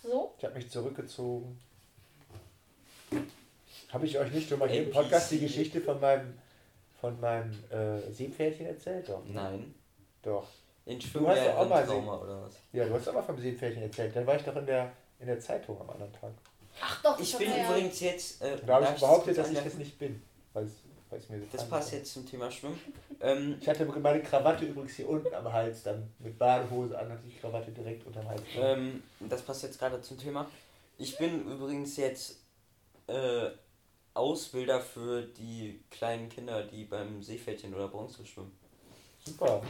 So? Ich habe mich zurückgezogen. Habe ich euch nicht schon mal hier im. Podcast die Geschichte von meinem von meinem äh, Seepferdchen erzählt? Doch. Nein. Doch. In auch mal Trauma oder was? Ja, du hast aber vom Seepferdchen erzählt. Dann war ich doch in der, in der Zeitung am anderen Tag. Ach doch, Ich bin ja- übrigens jetzt. Äh, Da habe ich behauptet, dass ich das nicht bin. Weil es, weil es mir so Das passt war. jetzt zum Thema Schwimmen. Ähm, Ich hatte meine Krawatte übrigens hier unten am Hals, dann mit Badehose an, hatte ich die Krawatte direkt unterm Hals. ähm, das passt jetzt gerade zum Thema. Ich bin übrigens jetzt äh, Ausbilder für die kleinen Kinder, die beim Seepferdchen oder Bronze schwimmen. Super.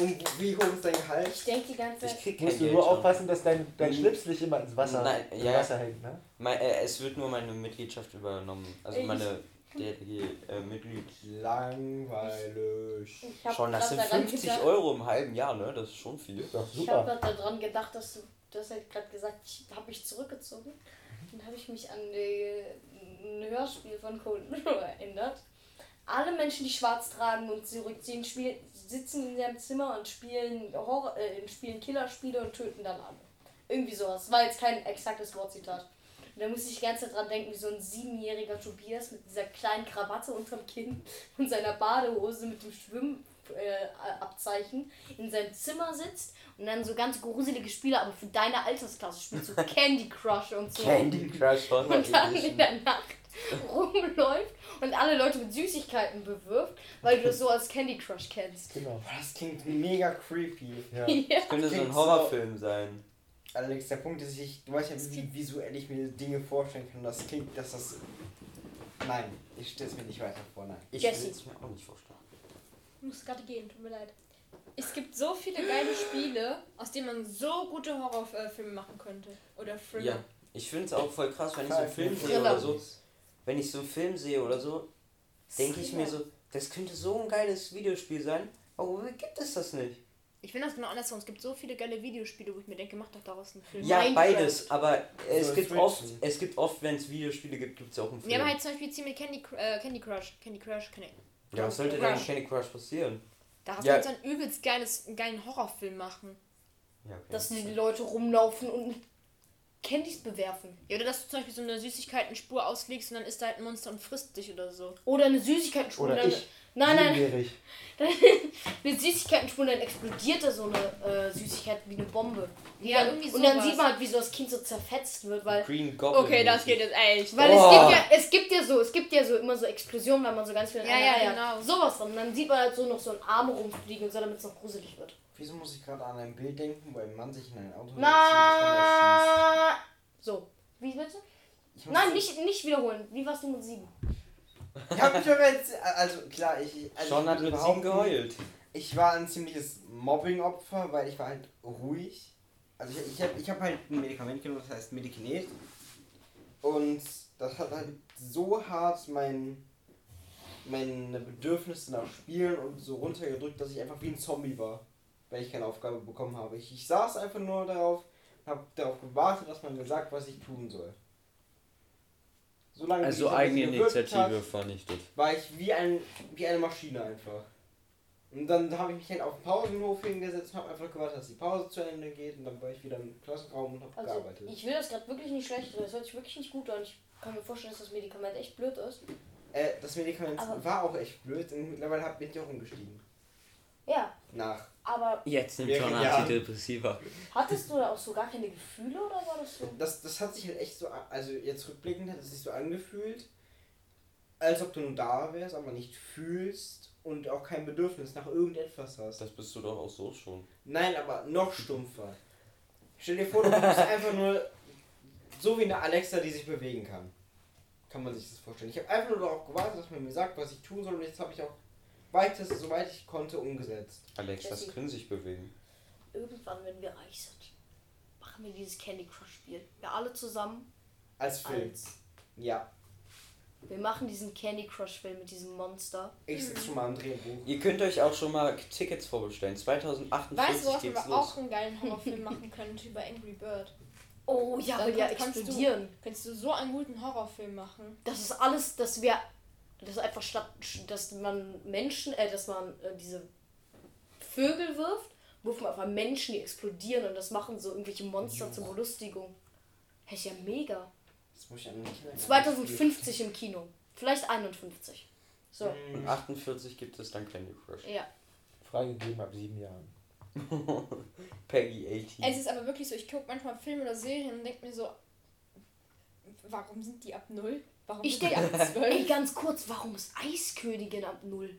Und wie hoch ist dein Gehalt? Ich denke die ganze Ich Zeit. krieg kein Musst du Geld nur schon. aufpassen, dass dein, dein Mhm. Schlips nicht immer ins Wasser, Nein, ins ja. Wasser hängt, ne? Mein, äh, es wird nur meine Mitgliedschaft übernommen. Also Ich- meine DLG äh, Mitglied. Langweilig. Ich hab Schon, das sind daran 50 gedacht- Euro im halben Jahr, ne? Das ist schon viel. Ist doch Ich habe super. gerade daran gedacht, dass du, du hast halt gerade gesagt, ich habe mich zurückgezogen. Dann habe ich mich an die, ein Hörspiel von Mirror erinnert. Alle Menschen, die schwarz tragen und zurückziehen, spiel, sitzen in ihrem Zimmer und spielen, Horror, äh, spielen Killerspiele und töten dann alle. Irgendwie sowas. War jetzt kein exaktes Wortzitat. Und da musste ich die ganze Zeit dran denken, wie so ein siebenjähriger Tobias mit dieser kleinen Krawatte unterm Kinn und seiner Badehose mit dem Schwimmabzeichen äh, Abzeichen in seinem Zimmer sitzt und dann so ganz gruselige Spiele, aber für deine Altersklasse spielt, so Candy Crush und so. Candy Crush Und dann in der Nacht rumläuft und alle Leute mit Süßigkeiten bewirft, weil du das so als Candy Crush kennst. Genau. Das klingt mega creepy. Ja. Ja. Das könnte so ein Horrorfilm sein. Alex, der Punkt ist, ich, du weißt ja, wie visuell ich mir Dinge vorstellen kann. Das klingt, dass das. Nein, ich stelle es mir nicht weiter vor, nein. Ich will es mir auch nicht vorstellen. Ich muss gerade gehen, tut mir leid. Es gibt so viele geile Spiele, aus denen man so gute Horrorfilme machen könnte. Oder Filme. Ja, ich finde es auch voll krass, wenn ich so einen Film sehe oder so. Wenn ich so einen Film sehe oder so, denke ich mir so, das könnte so ein geiles Videospiel sein. Aber wie gibt es das nicht? Ich finde das genau andersrum. Es gibt so viele geile Videospiele, wo ich mir denke, mach doch daraus einen Film. Ja, Minecraft. beides, aber es So gibt oft, es gibt oft, wenn es Videospiele gibt, gibt es auch einen Film. Wir haben halt zum Beispiel ziemlich Candy, äh, Candy Crush. Candy Crush, Candy. ja, was sollte denn in. Candy Crush passieren? Da hast Ja. du jetzt einen übelst geiles, einen geilen Horrorfilm machen. Ja, okay. Dass die Leute rumlaufen und Candies bewerfen. Ja, oder dass du zum Beispiel so eine Süßigkeitenspur auslegst und dann ist da halt ein Monster und frisst dich oder so. Oder eine Süßigkeitenspur. Oder dann, ich. Nein, nein, Siebenjährig. eine Süßigkeitenspur, dann explodiert da so eine äh, Süßigkeit wie eine Bombe. Ja, dann, irgendwie Und dann sieht man halt, wie so das Kind so zerfetzt wird, weil Green Goblin. Okay, das geht jetzt echt. Weil Oh. es gibt ja, es gibt ja so, es gibt ja so immer so Explosionen, wenn man so ganz viel Ja, ja, Reihe genau. Sowas dann. Und dann sieht man halt so noch so einen Arm rumfliegen und so, damit es noch gruselig wird. Wieso muss ich gerade an ein Bild denken, wo ein Mann sich in ein Auto dann? Na. So. Wie bitte? Ich muss- Nein, nicht, nicht wiederholen. Wie warst du mit sieben? Ich hab mich jetzt. Also klar, ich. Also Sean hat mit sieben geheult. ich war ein ziemliches Mobbing-Opfer, weil ich war halt ruhig. Also ich, ich habe ich hab halt ein Medikament genommen, das heißt Medikinet. Und das hat halt so hart mein, meine Bedürfnisse nach Spielen und so runtergedrückt, dass ich einfach wie ein Zombie war, weil ich keine Aufgabe bekommen habe. Ich, ich saß einfach nur darauf, habe darauf gewartet, dass man mir sagt, was ich tun soll. Solange Also dieser Biss eigene gewirkt Initiative hat, vernichtet. war ich wie, ein, wie eine Maschine einfach. Und dann habe ich mich halt auf den Pausenhof hingesetzt und habe einfach gewartet, dass die Pause zu Ende geht und dann war ich wieder im Klassenraum und habe Also, gearbeitet. ich will das gerade wirklich nicht schlecht reden. Das hört sich wirklich nicht gut an. Ich kann mir vorstellen, dass das Medikament echt blöd ist. Äh, das Medikament Aber- war auch echt blöd und mittlerweile hab- bin ich auch umgestiegen. Ja, Nach. Aber Jetzt nimmt schon Jahre. Antidepressiva. hattest du da auch so gar keine Gefühle oder war das so? Das, das hat sich halt echt so, also jetzt rückblickend hat es sich so angefühlt, als ob du nur da wärst, aber nicht fühlst und auch kein Bedürfnis nach irgendetwas hast. Das bist du doch auch so schon. Nein, aber noch stumpfer. Stell dir vor, du bist einfach nur so wie eine Alexa, die sich bewegen kann. Kann man sich das vorstellen. Ich habe einfach nur darauf gewartet, dass man mir sagt, was ich tun soll und jetzt habe ich auch weitest, soweit ich konnte, umgesetzt. Alexas Jessie. können sich bewegen. Irgendwann, wenn wir reich sind, machen wir dieses Candy Crush Spiel. Wir alle zusammen Als Film. als. Ja. Wir machen diesen Candy Crush Film mit diesem Monster. Ich sitze schon mal am Drehbuch. Ihr könnt euch auch schon mal Tickets vorbestellen. 2058 Weißt du, was geht's man los. auch einen geilen Horrorfilm machen könnte über Angry Bird? Oh ja, Dann will ja kannst du- explodieren. Könntest du so einen guten Horrorfilm machen? Das ist alles, dass wir. Das ist einfach statt, dass man Menschen, äh, dass man äh, diese Vögel wirft, wirft man einfach Menschen, die explodieren und das machen so irgendwelche Monster zur Belustigung. Hä, ist ja mega. Das muss ich an den Kindergarten 2050 im Kino. Vielleicht 51. So, spielen. Und 48 gibt es dann Candy Crush. ja. Freigegeben ab sieben Jahren. Peggy 18. Es ist aber wirklich so, ich gucke manchmal Filme oder Serien und denke mir so, warum sind die ab null? Warum Ich denke, ey, 12? ganz kurz, warum ist Eiskönigin ab null?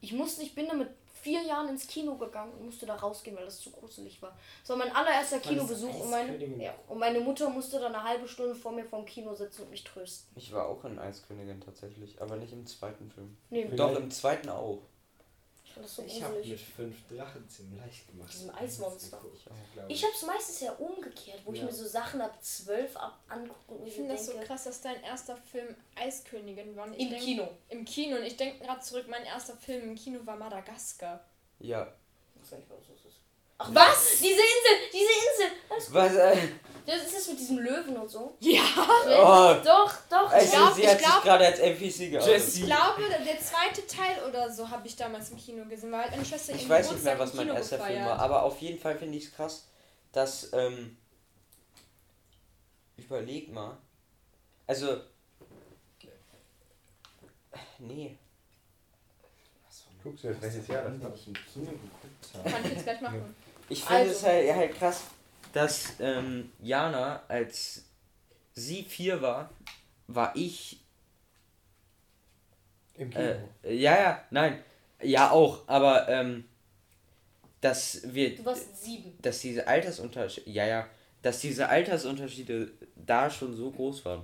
Ich musste, ich bin da mit vier Jahren ins Kino gegangen und musste da rausgehen, weil das zu gruselig war. Das war mein allererster Kinobesuch und meine, ja, und meine Mutter musste dann eine halbe Stunde vor mir vom Kino sitzen und mich trösten. Ich war auch in Eiskönigin tatsächlich, aber nicht im zweiten Film. Nee, Doch, im zweiten auch. Ich fand das so Ich habe mit fünf Drachen ziemlich leicht gemacht. Diesem Eismonster. Ich, auch, Ich hab's meistens ja umgekehrt, wo ich Ja. mir so Sachen ab zwölf ab angucke und Ich so finde das so krass, dass dein erster Film Eiskönigin war. Ich Im denk- Kino. Im Kino. Und ich denke gerade zurück, mein erster Film im Kino war Madagaskar. Ja. Ich weiß gar nicht, was das ist. Ach was? Diese Insel! Diese Insel! Das, Was? Äh, das ist das mit diesem Löwen und so. Ja! Oh. Doch, doch. also, glaub- sie ich hat sich glaub- gerade als NPC geoutet. Ich glaube, der zweite Teil oder so habe ich damals im Kino gesehen, weil halt meine Schwester Ich weiß nicht mehr, was mein erster Film gefeiert. war, aber auf jeden Fall finde ich es krass, dass, ähm, überleg mal, also, nee, Guckst du jetzt, welches Jahr das war? ich im Kino geguckt habe. Kann ich jetzt gleich machen. Ich finde Also. es halt, halt krass, dass, ähm, Jana, als sie vier war, war ich, Im Kino. äh, ja, ja, nein, ja auch, aber, ähm, dass wir, Du warst sieben. dass diese Altersunterschiede, ja, ja, dass diese Altersunterschiede da schon so groß waren.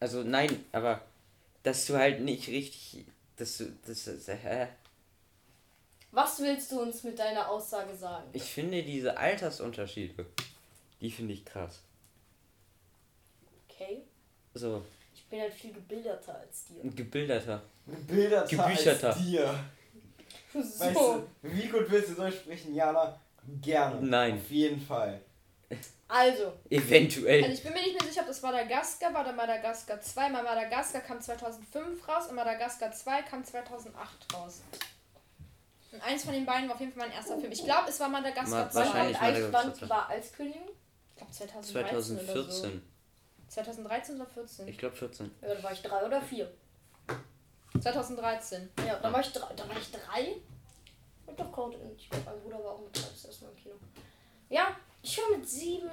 Also nein, aber dass du halt nicht richtig, dass du, das, hä? Was willst du uns mit deiner Aussage sagen? Ich finde diese Altersunterschiede, die finde ich krass. Okay. So, Ich bin halt viel gebildeter als dir. gebildeter. Bilder Gebücherter. als dir. So. Weißt du, wie gut willst du Deutsch sprechen, Jana? Gerne. Nein. Auf jeden Fall. Also, Eventuell. Also ich bin mir nicht mehr sicher, ob das Madagaskar war oder Madagaskar 2. Mal Madagaskar kam 2005 raus und Madagaskar 2 kam 2008 raus. Eins von den beiden war auf jeden Fall mein erster Film. Ich glaube, es war Madagaskar Ma- 2. wahrscheinlich. Madagaskar wann war Eiskönigin? Ich glaube 2013 oder so. 2014. 2013 oder 14? Ich glaube 14. Ja, da war ich drei oder vier. 2013. Ja, da war ich drei. Da war ich drei. Und doch Code. Ich glaube, mein Bruder war auch mit drei das erste Mal im Kino. Ja, ich war mit sieben.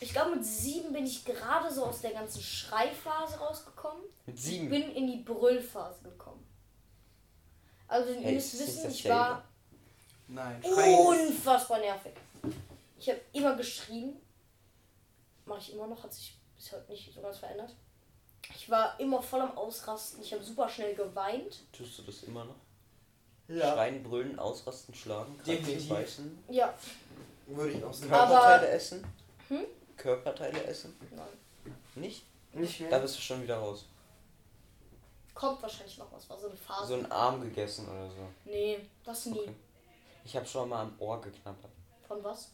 Ich glaube, mit sieben bin ich gerade so aus der ganzen Schreiphase rausgekommen. Mit Ich sieben. bin in die Brüllphase gekommen. Also, ihr Hey, müsst wissen, ich war Nein, unfassbar nervig. Ich habe immer geschrien. Mache ich immer noch, hat sich bis heute nicht so ganz verändert. Ich war immer voll am Ausrasten. Ich habe super schnell geweint. Tust du das immer noch? Ja. Schreien, brüllen, ausrasten, schlagen, Definitiv. beißen, Ja, Würde ich auch sagen. Aber- Körperteile essen. Hm? Körperteile essen? nein. Nicht? Nicht mehr. Da bist du schon wieder raus. Kommt wahrscheinlich noch was, war so eine Phase. So ein Arm gegessen oder so. nee, das nie. Okay. Ich habe schon mal am Ohr geknabbert. Von was?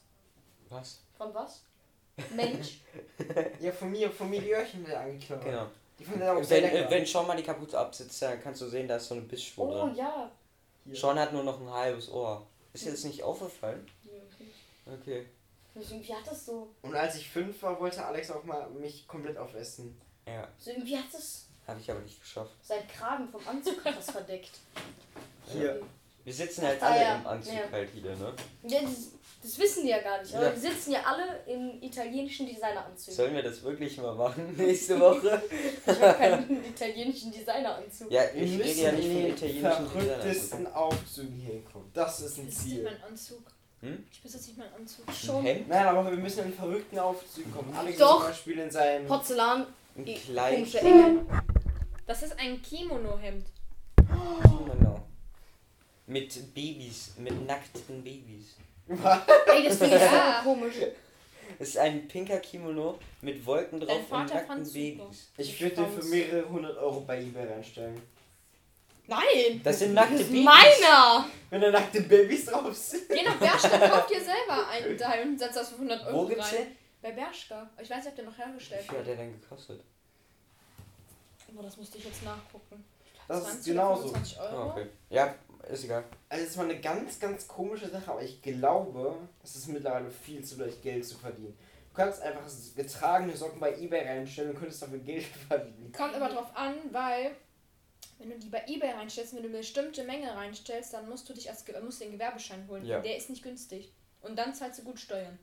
Was? Von was? Mensch. Ja, von mir, von mir die Öhrchen wieder angeknabbert. Genau. Die auch sehr Wenn, äh, wenn Sean mal die Kapuze absitzt, dann kannst du sehen, da ist so eine Bissspur Oh drin. ja. Hier. Sean hat nur noch ein halbes Ohr. Ist dir das nicht aufgefallen? Ja, Okay. So irgendwie hat das so. Und als ich fünf war, wollte Alex auch mal mich komplett aufessen. Ja, So irgendwie hat das. Habe ich aber nicht geschafft. Sein Kragen vom Anzug hat das verdeckt. Hier. Wir sitzen halt Ah, alle ja. im Anzug Ja. halt hier, ne? Ja, das, das wissen die ja gar nicht. Aber Ja. wir sitzen ja alle in italienischen Designeranzügen. Sollen wir das wirklich mal machen nächste Woche? Ich habe keinen italienischen Designeranzug. ja, Wir ich müssen rede ja nicht in von den italienischen verrücktesten Aufzügen hier hinkommen. Das ist ein Das ist nicht Ziel. mein Anzug. Hm? Ich besitze nicht meinen Anzug. Ein Schon. Hemd, Nein, aber wir müssen in verrückten Aufzügen kommen. Alex Doch. zum Beispiel in seinem. Porzellan, ein Kleid. Das ist ein Kimono-Hemd. Genau. Mit Babys, mit nackten Babys. Ey, das finde ich Ja. so komisch. Es ist ein pinker Kimono mit Wolken drauf Dein und nackten. Babys. Ich würde den für mehrere hundert Euro bei eBay reinstellen. Nein! Das sind nackte Das ist Babys. meiner! Wenn da nackte Babys drauf sind. Geh nach Bershka, kauf dir selber einen Teil und setz das für 100 Euro Wo gibt's rein. den? Bei Bershka. Ich weiß nicht, ob der noch Wie hergestellt viel hat wird. der denn gekostet? Aber das müsste ich jetzt nachgucken. Das ist 20 genauso. oder 25 Euro. Ah, okay. Ja, ist egal. Also es war eine ganz, ganz komische Sache, aber ich glaube, es ist mittlerweile viel zu leicht Geld zu verdienen. Du kannst einfach getragene Socken bei eBay reinstellen und könntest dafür Geld verdienen. Kommt aber drauf an, weil wenn du die bei eBay reinstellst, wenn du eine bestimmte Menge reinstellst, dann musst du dich als musst den Gewerbeschein holen. Ja. Der ist nicht günstig. Und dann zahlst du gut Steuern.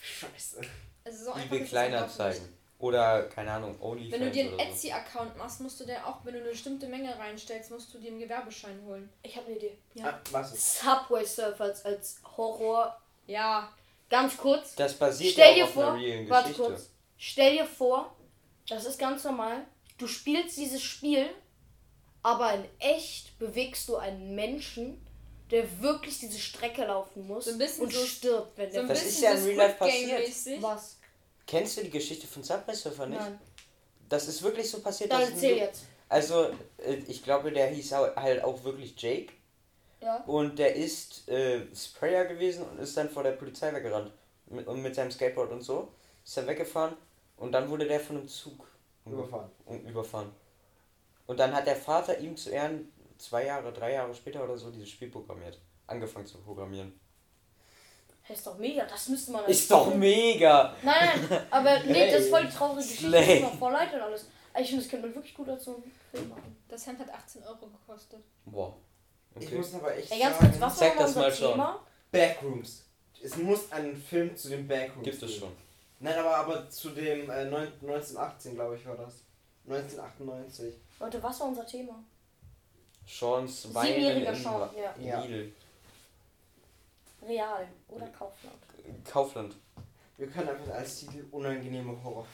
Scheiße. Also so einfach eBay ist Kleinanzeigen. Oder, keine Ahnung, OnlyFans Wenn du dir einen. Etsy-Account machst, musst du dir auch, wenn du eine bestimmte Menge reinstellst, musst du dir einen Gewerbeschein holen. Ich habe eine Idee. Ja. Ah, was ist? Subway Surfers als Horror. Ja. Ganz kurz. Das basiert Stell ja dir auf vor, einer realen warte Geschichte. kurz. Stell dir vor, das ist ganz normal. Du spielst dieses Spiel, aber in echt bewegst du einen Menschen, der wirklich diese Strecke laufen muss So ein bisschen und so- stirbt, wenn So der ein Das ist ja in Real Life passiert. was. Kennst du die Geschichte von Subway Surfer nicht? Nein. Das ist wirklich so passiert. Dann erzähl jetzt. Also, äh, ich glaube, der hieß halt auch wirklich Jake. Ja. Und der ist äh, Sprayer gewesen und ist dann vor der Polizei weggerannt. Mit, und mit seinem Skateboard und so. Ist dann weggefahren und dann wurde der von einem Zug Überfahren. um, überfahren. Und dann hat der Vater ihm zu Ehren zwei Jahre, drei Jahre später oder so dieses Spiel programmiert. Angefangen zu programmieren. Das ist doch mega, das müsste man. Ist doch mega! Nein, nein, aber nee, das ist voll die traurige Geschichte. Das ist noch voll leid und alles. Ich finde, das könnte man wirklich gut als so einen Film machen. Das Hemd hat 18 Euro gekostet. Boah. Ich Okay. muss aber echt Ey, ganz sagen, kurz, was Sag war das mal unser schon. Thema? Backrooms. Es muss einen Film zu den Backrooms Gibt es schon. Nein, aber, aber zu dem äh, neun- 1918, glaube ich, war das. 1998. Leute, was war unser Thema? Sean's Weinen Siebenjähriger in Sean. Ja. Lidl. Real oder Kaufland. Kaufland. Wir können einfach als Titel unangenehme Horror.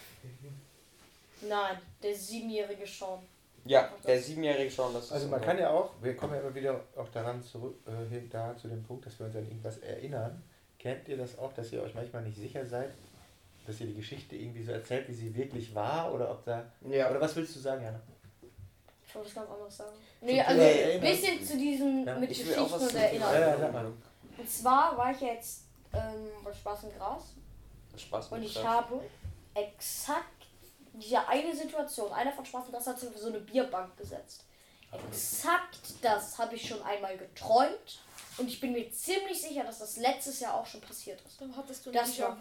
Nein, der siebenjährige Sean. Ja, der siebenjährige Sean, das ist Also so man kann ja auch, wir kommen ja immer wieder auch daran zurück, äh, hin, da zu dem Punkt, dass wir uns an irgendwas erinnern. Kennt ihr das auch, dass ihr euch manchmal nicht sicher seid, dass ihr die Geschichte irgendwie so erzählt, wie sie wirklich war? Oder ob da. Ja. Oder was willst du sagen, Jana? Ich wollte was ganz anderes sagen. Nee, also ein bisschen zu diesem Ja, mit Geschichten und Erinnern. Ja, ja, sag mal. Und zwar war ich ja jetzt ähm, bei Spaß und Gras Spaß und mit ich Spaß. habe exakt diese eine Situation, einer von Spaß und Gras hat sich für so eine Bierbank gesetzt. Exakt das habe ich schon einmal geträumt und ich bin mir ziemlich sicher, dass das letztes Jahr auch schon passiert ist. Dann hattest du Das das war-.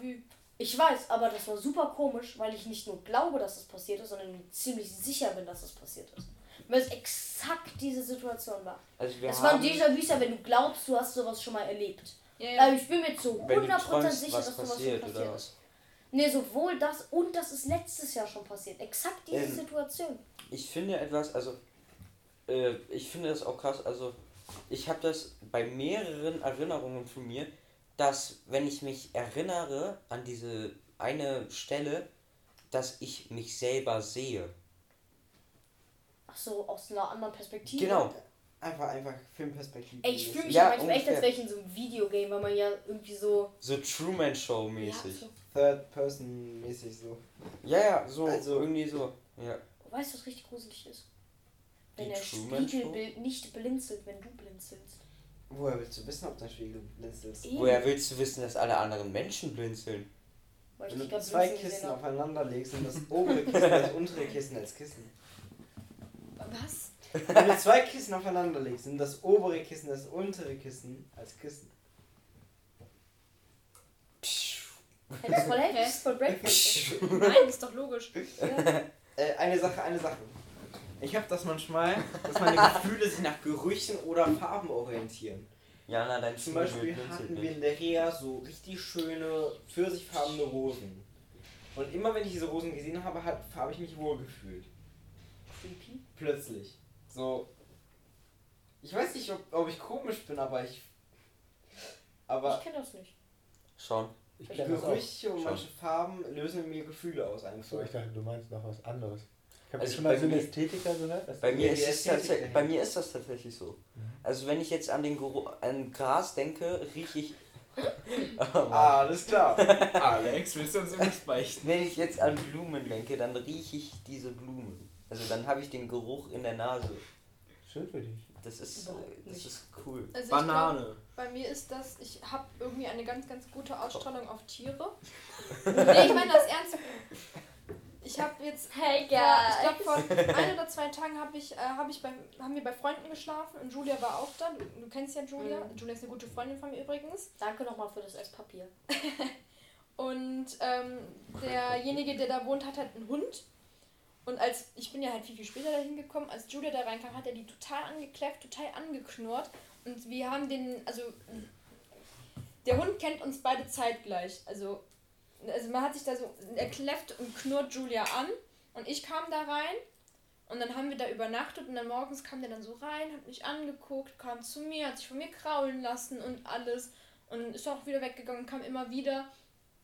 Ich weiß, aber das war super komisch, weil ich nicht nur glaube, dass es passiert ist, sondern mir ziemlich sicher bin, dass es passiert ist. Weil es exakt diese Situation war. Also wir Es war ein Déjà-vu, ja, wenn du glaubst, du hast sowas schon mal erlebt. Ja, Aber ja. ich bin mir zu wenn du 100% träumst, sicher, dass sowas passiert, schon oder passiert was? ist. Nee, sowohl das und das ist letztes Jahr schon passiert. Exakt diese Ähm, Situation. Ich finde etwas, also äh, ich finde das auch krass, also ich habe das bei mehreren Erinnerungen von mir, dass wenn ich mich erinnere an diese eine Stelle, dass ich mich selber sehe. Ach so, aus einer anderen Perspektive. Genau. Einfach, einfach Filmperspektive. Ey, ich fühle mich Ja, manchmal echt, als wäre ich in so einem Videogame, weil man ja irgendwie so. So Truman Show mäßig. Ja, Third Person mäßig so. Ja, ja, so Also- irgendwie so. Ja. so. Weißt du, was richtig gruselig ist? Wenn der? Spiegelbild nicht blinzelt, wenn du blinzelst. Woher willst du wissen, ob dein Spiegel blinzelt? Eben. Woher willst du wissen, dass alle anderen Menschen blinzeln? Weil ich Wenn du zwei Kissen aufeinander legst und das obere Kissen das untere Kissen als Kissen. Was? Wenn du zwei Kissen aufeinander legst und das obere Kissen das untere Kissen als Kissen. Hey, das ist voll heftig, das ist voll breakfast. Nein, ist doch logisch. Äh, eine Sache, eine Sache. Ich habe das manchmal, dass meine Gefühle sich nach Gerüchen oder Farben orientieren. Jana, dein Zum Beispiel hatten wir in der Reha so richtig schöne, pfirsichfarbene Rosen. Und immer wenn ich diese Rosen gesehen habe, habe ich mich wohl gefühlt. Creepy. Plötzlich. So. Ich weiß nicht, ob, ob ich komisch bin, aber ich. Aber Ich kenne das nicht. Ich Schon. Ich kenn das auch. Gerüche und Schon. manche Farben lösen mir Gefühle aus einfach. So, ich dachte, du meinst noch was anderes. Ich habe Also schon mal bei so mir- Ästhetiker gehört. dass Bei mir, ist es tatsächlich, bei mir ist das tatsächlich so. Also wenn ich jetzt an den Geruch, an Gras denke, rieche ich. Oh alles klar. Alex, willst du uns irgendwas beichten? Wenn ich jetzt an Blumen denke, dann rieche ich diese Blumen. Also dann habe ich den Geruch in der Nase. Schön für dich. Das ist, Überhaupt das nicht. ist cool. Also ich glaub, Banane. bei mir ist das, ich habe irgendwie eine ganz, ganz gute Ausstrahlung auf Tiere. nee, ich meine das ernst. Ich habe jetzt Hey, vor, ich glaube vor ein oder zwei Tagen habe ich, äh, hab ich bei, haben wir bei Freunden geschlafen und Julia war auch da. Du, du kennst ja Julia. Mhm. Julia ist eine gute Freundin von mir übrigens. Danke nochmal für das Esspapier. Und ähm, derjenige, der da wohnt, hat halt einen Hund. Und als ich bin ja halt viel, viel später dahin gekommen, als Julia da reinkam, hat er die total angekläfft, total angeknurrt. Und wir haben den, also der Hund kennt uns beide zeitgleich. Also, also man hat sich da so, er kläfft und knurrt Julia an. Und ich kam da rein und dann haben wir da übernachtet und dann morgens kam der dann so rein, hat mich angeguckt, kam zu mir, hat sich von mir kraulen lassen und alles. Und ist auch wieder weggegangen kam immer wieder.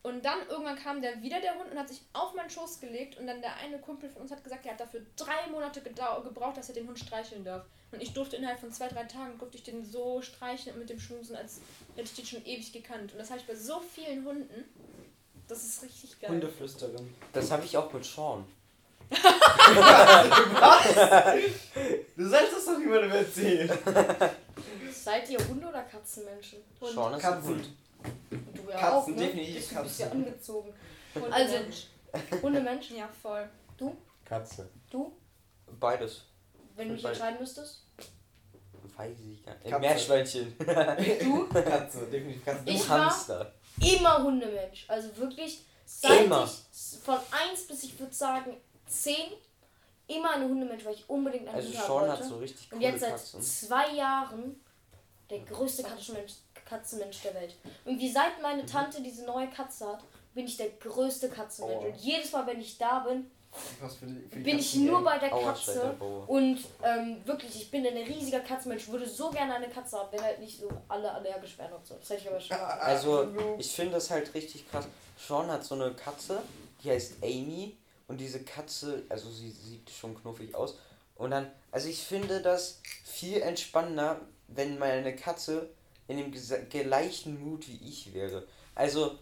Und dann irgendwann kam der wieder, der Hund, und hat sich auf meinen Schoß gelegt. Und dann der eine Kumpel von uns hat gesagt, er hat dafür drei Monate gebraucht, dass er den Hund streicheln darf. Und ich durfte innerhalb von zwei, drei Tagen, durfte ich den so streicheln und mit dem schmusen, als hätte ich den schon ewig gekannt. Und das habe ich bei so vielen Hunden. Das ist richtig geil. Hundeflüsterin. Das habe ich auch mit Sean. Du sollst das doch niemandem erzählen. Seid ihr Hunde- oder Katzenmenschen? Hund. Sean ist ein Katzen. Hund. Du ja Katzen, auch, ne? definitiv Bist du bist ja Katzen. angezogen. Hund Also- Mensch. Hundemensch? Ja, voll. Katze. Du? Beides. Wenn du dich entscheiden müsstest? Weiß ich gar nicht. Katze. Meerschweinchen. Du? Katze, definitiv Katze. Ich Du war- Hamster. Immer Hundemensch. Also wirklich, seit Immer. ich von 1 bis ich würde sagen 10 immer eine Hundemensch, weil ich unbedingt einen Also Hund haben Sean wollte. hat so richtig Und jetzt seit Katzen. zwei Jahren der größte Katzenmensch, Katzenmensch der Welt. Irgendwie seit meine Tante diese neue Katze hat, bin ich der größte Katzenmensch. Oh. Und jedes Mal, wenn ich da bin, für für bin ich nur bei der Katze. Und ähm, wirklich, ich bin ein riesiger Katzenmensch. würde so gerne eine Katze haben, wenn halt nicht so alle allergisch wären und so. Das hätte ich aber schon. Also, ich finde das halt richtig krass. Sean hat so eine Katze, die heißt Amy. Und diese Katze, also sie sieht schon knuffig aus. Und dann, also ich finde das viel entspannender, wenn meine Katze in dem gleichen Mut wie ich wäre. Also,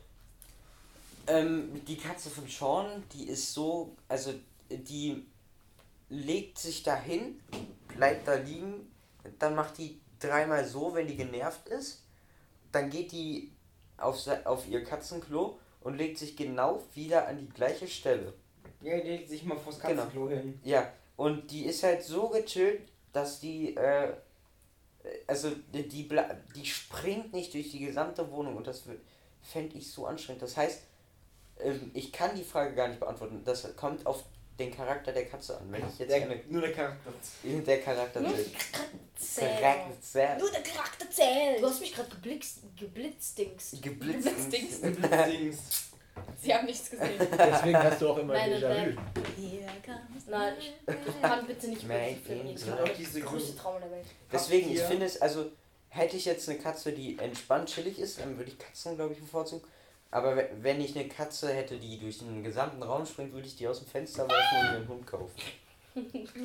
ähm, die Katze von Sean, die ist so, also die legt sich dahin, bleibt da liegen, dann macht die dreimal so, wenn die genervt ist, dann geht die auf, auf ihr Katzenklo und legt sich genau wieder an die gleiche Stelle. Ja, die legt sich mal vors Genau. Katzenklo hin. Ja, und die ist halt so gechillt, dass die, äh, also die, die, bla- die springt nicht durch die gesamte Wohnung und das fände ich so anstrengend. Das heißt, ähm, ich kann die Frage gar nicht beantworten. Das kommt auf den Charakter der Katze an. Wenn ich jetzt Der, eine, nur der Charakter. der Charakter Nur zählt. Zähl. Charakter Nur der Charakter zählt. Du hast mich gerade geblitzt, geblitzt, geblitzt. Geblitzt. Sie haben nichts gesehen. Deswegen hast du auch immer Meine Déjà-vu. Nein, ich, kann bitte nicht über Made diesen Film in reden. Das Black. ist Auch diese größte Traum der Welt. Deswegen, ich finde es, also hätte ich jetzt eine Katze, die entspannt chillig ist, dann würde ich Katzen, glaube ich, bevorzugen. Aber we- wenn ich eine Katze hätte, die durch den gesamten Raum springt, würde ich die aus dem Fenster werfen und mir einen Hund kaufen.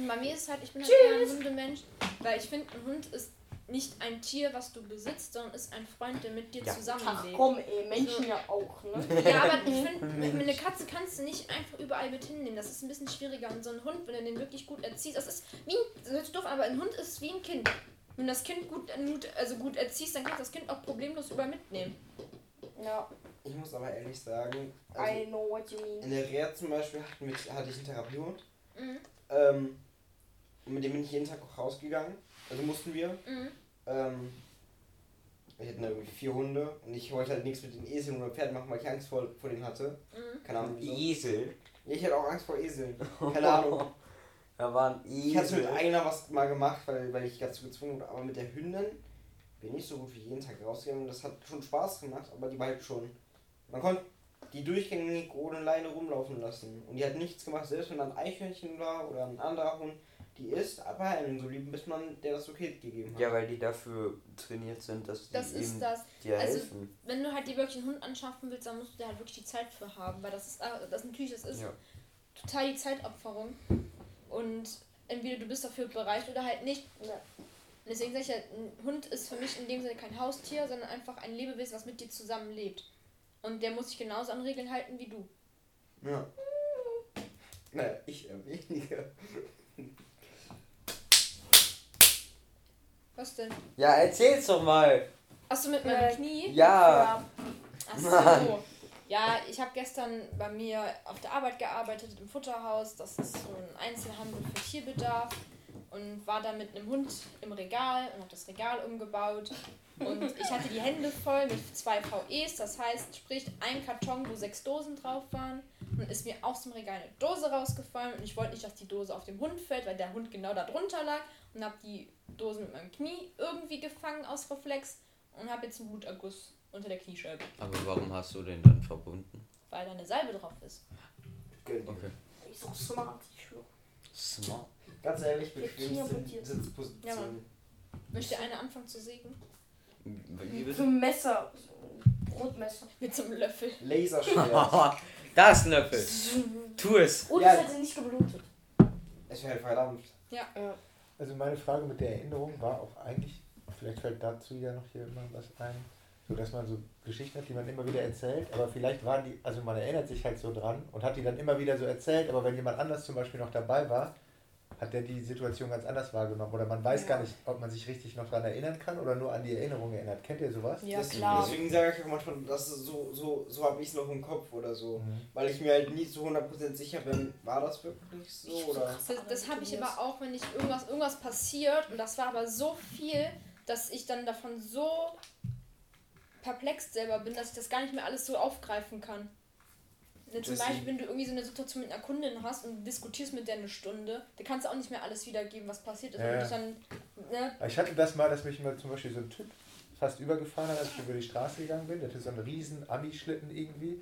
Bei mir ist es halt, ich bin halt eher ein Hundemensch, weil ich finde, ein Hund ist nicht ein Tier, was du besitzt, sondern ist ein Freund, der mit dir Ja. Ach zusammenlebt. komm, ey, Menschen ja auch, ne? Ja, aber ich finde, mit eine Katze kannst du nicht einfach überall mit hinnehmen. Das ist ein bisschen schwieriger. Und so ein Hund, wenn du den wirklich gut erziehst, das ist wie ein, das hört doof, aber ein Hund ist wie ein Kind. Wenn du das Kind gut, also gut erziehst, dann kannst du das Kind auch problemlos überall mitnehmen. Ja, Ich muss aber ehrlich sagen, I also know what you mean. in der Reha zum Beispiel hatte ich einen Therapiehund. Mhm. Ähm, und mit dem bin ich jeden Tag auch rausgegangen. Also mussten wir. Mhm. Ähm, wir hatten da irgendwie vier Hunde und ich wollte halt nichts mit den Eseln oder Pferden machen, weil ich Angst vor, vor denen hatte. Mhm. Keine Ahnung wieso. Esel. Ja, ich hatte auch Angst vor Eseln. Keine Ahnung. Da waren Ich hatte mit Esel. einer was mal gemacht, weil, weil ich dazu gezwungen wurde, aber mit der Hündin bin ich so gut wie jeden Tag rausgegangen und das hat schon Spaß gemacht, aber die war halt schon. Man konnte die durchgängig ohne Leine rumlaufen lassen und die hat nichts gemacht, selbst wenn da ein Eichhörnchen war oder ein anderer Hund, die ist aber einen geblieben, bis man der das okay gegeben hat. Ja, weil die dafür trainiert sind, dass die Das ist das. dir Also- helfen. Wenn du halt dir wirklich einen Hund anschaffen willst, dann musst du da halt wirklich die Zeit für haben. Weil das ist, äh, das natürlich, das ist Ja. total die Zeitopferung. Und entweder du bist dafür bereit oder halt nicht. Deswegen sage ich ja, ein Hund ist für mich in dem Sinne kein Haustier, sondern einfach ein Lebewesen, was mit dir zusammenlebt. Und der muss sich genauso an Regeln halten wie du. Ja. Naja, ich eher weniger. Was denn? Ja, erzähl's doch mal. Achso, mit meinem Äh, Knie? Ja. Ach so. Mann. Ja, ich habe gestern bei mir auf der Arbeit gearbeitet im Futterhaus. Das ist so ein Einzelhandel für Tierbedarf. Und war da mit einem Hund im Regal und habe das Regal umgebaut. Und ich hatte die Hände voll mit zwei VEs, das heißt, sprich ein Karton, wo sechs Dosen drauf waren. Und ist mir aus dem Regal eine Dose rausgefallen. Und ich wollte nicht, dass die Dose auf dem Hund fällt, weil der Hund genau da drunter lag. Und habe die Dose mit meinem Knie irgendwie gefangen aus Reflex. Und habe jetzt einen Bluterguss unter der Kniescheibe, Aber warum hast du den dann verbunden? weil da eine Salbe drauf ist. Okay. Ich so smart, ich schwöre. Smart. Ganz ehrlich, bequemste Knie Ja, Sitzposition. Mann. Möchte einer anfangen zu sägen? Wie So bitte? ein Messer. Brotmesser. Mit so einem Löffel. Laserschwert. da ist ein Löffel. Tu es. Und Ja. es hat sie nicht geblutet. es wäre halt verdampft. Also meine Frage mit der Erinnerung war auch eigentlich, vielleicht fällt dazu ja noch hier immer was ein, so dass man so Geschichten hat, die man immer wieder erzählt, aber vielleicht waren die, also man erinnert sich halt so dran und hat die dann immer wieder so erzählt, aber wenn jemand anders zum Beispiel noch dabei war, hat der die Situation ganz anders wahrgenommen oder man weiß Ja. gar nicht, ob man sich richtig noch dran erinnern kann oder nur an die Erinnerung erinnert. Kennt ihr sowas? Ja, Das- klar. Deswegen sage ich auch manchmal, das ist so, so, so habe ich es noch im Kopf oder so. Mhm. Weil ich mir halt nie zu 100% sicher bin, war das wirklich so oder. Das, das habe ich aber auch, wenn ich irgendwas, irgendwas passiert und das war aber so viel, dass ich dann davon so perplex selber bin, dass ich das gar nicht mehr alles so aufgreifen kann. Ne, zum Beispiel, wenn du irgendwie so eine Situation mit einer Kundin hast und diskutierst mit der eine Stunde, dann kannst du auch nicht mehr alles wiedergeben, was passiert ist. Ja, dann, ne, Ich hatte das mal, dass mich mal zum Beispiel so ein Typ fast übergefahren hat, als ich über die Straße gegangen bin. Der hatte so einen riesen Ami-Schlitten irgendwie.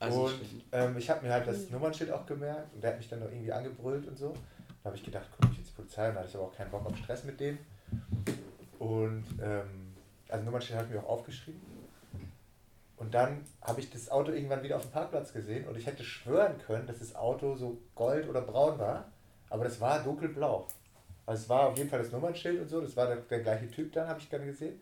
Also und ich, ähm, ich habe mir halt das Nummernschild auch gemerkt und der hat mich dann noch irgendwie angebrüllt und so. Da habe ich gedacht, komm ich jetzt zur Polizei und da hatte ich aber auch keinen Bock auf Stress mit dem. Und ähm, also Nummernschild habe ich mir auch aufgeschrieben. Und dann habe ich das Auto irgendwann wieder auf dem Parkplatz gesehen und ich hätte schwören können, dass das Auto so gold oder braun war, aber das war dunkelblau. Also es war auf jeden Fall das Nummernschild und so, das war der, der gleiche Typ dann, habe ich dann gesehen.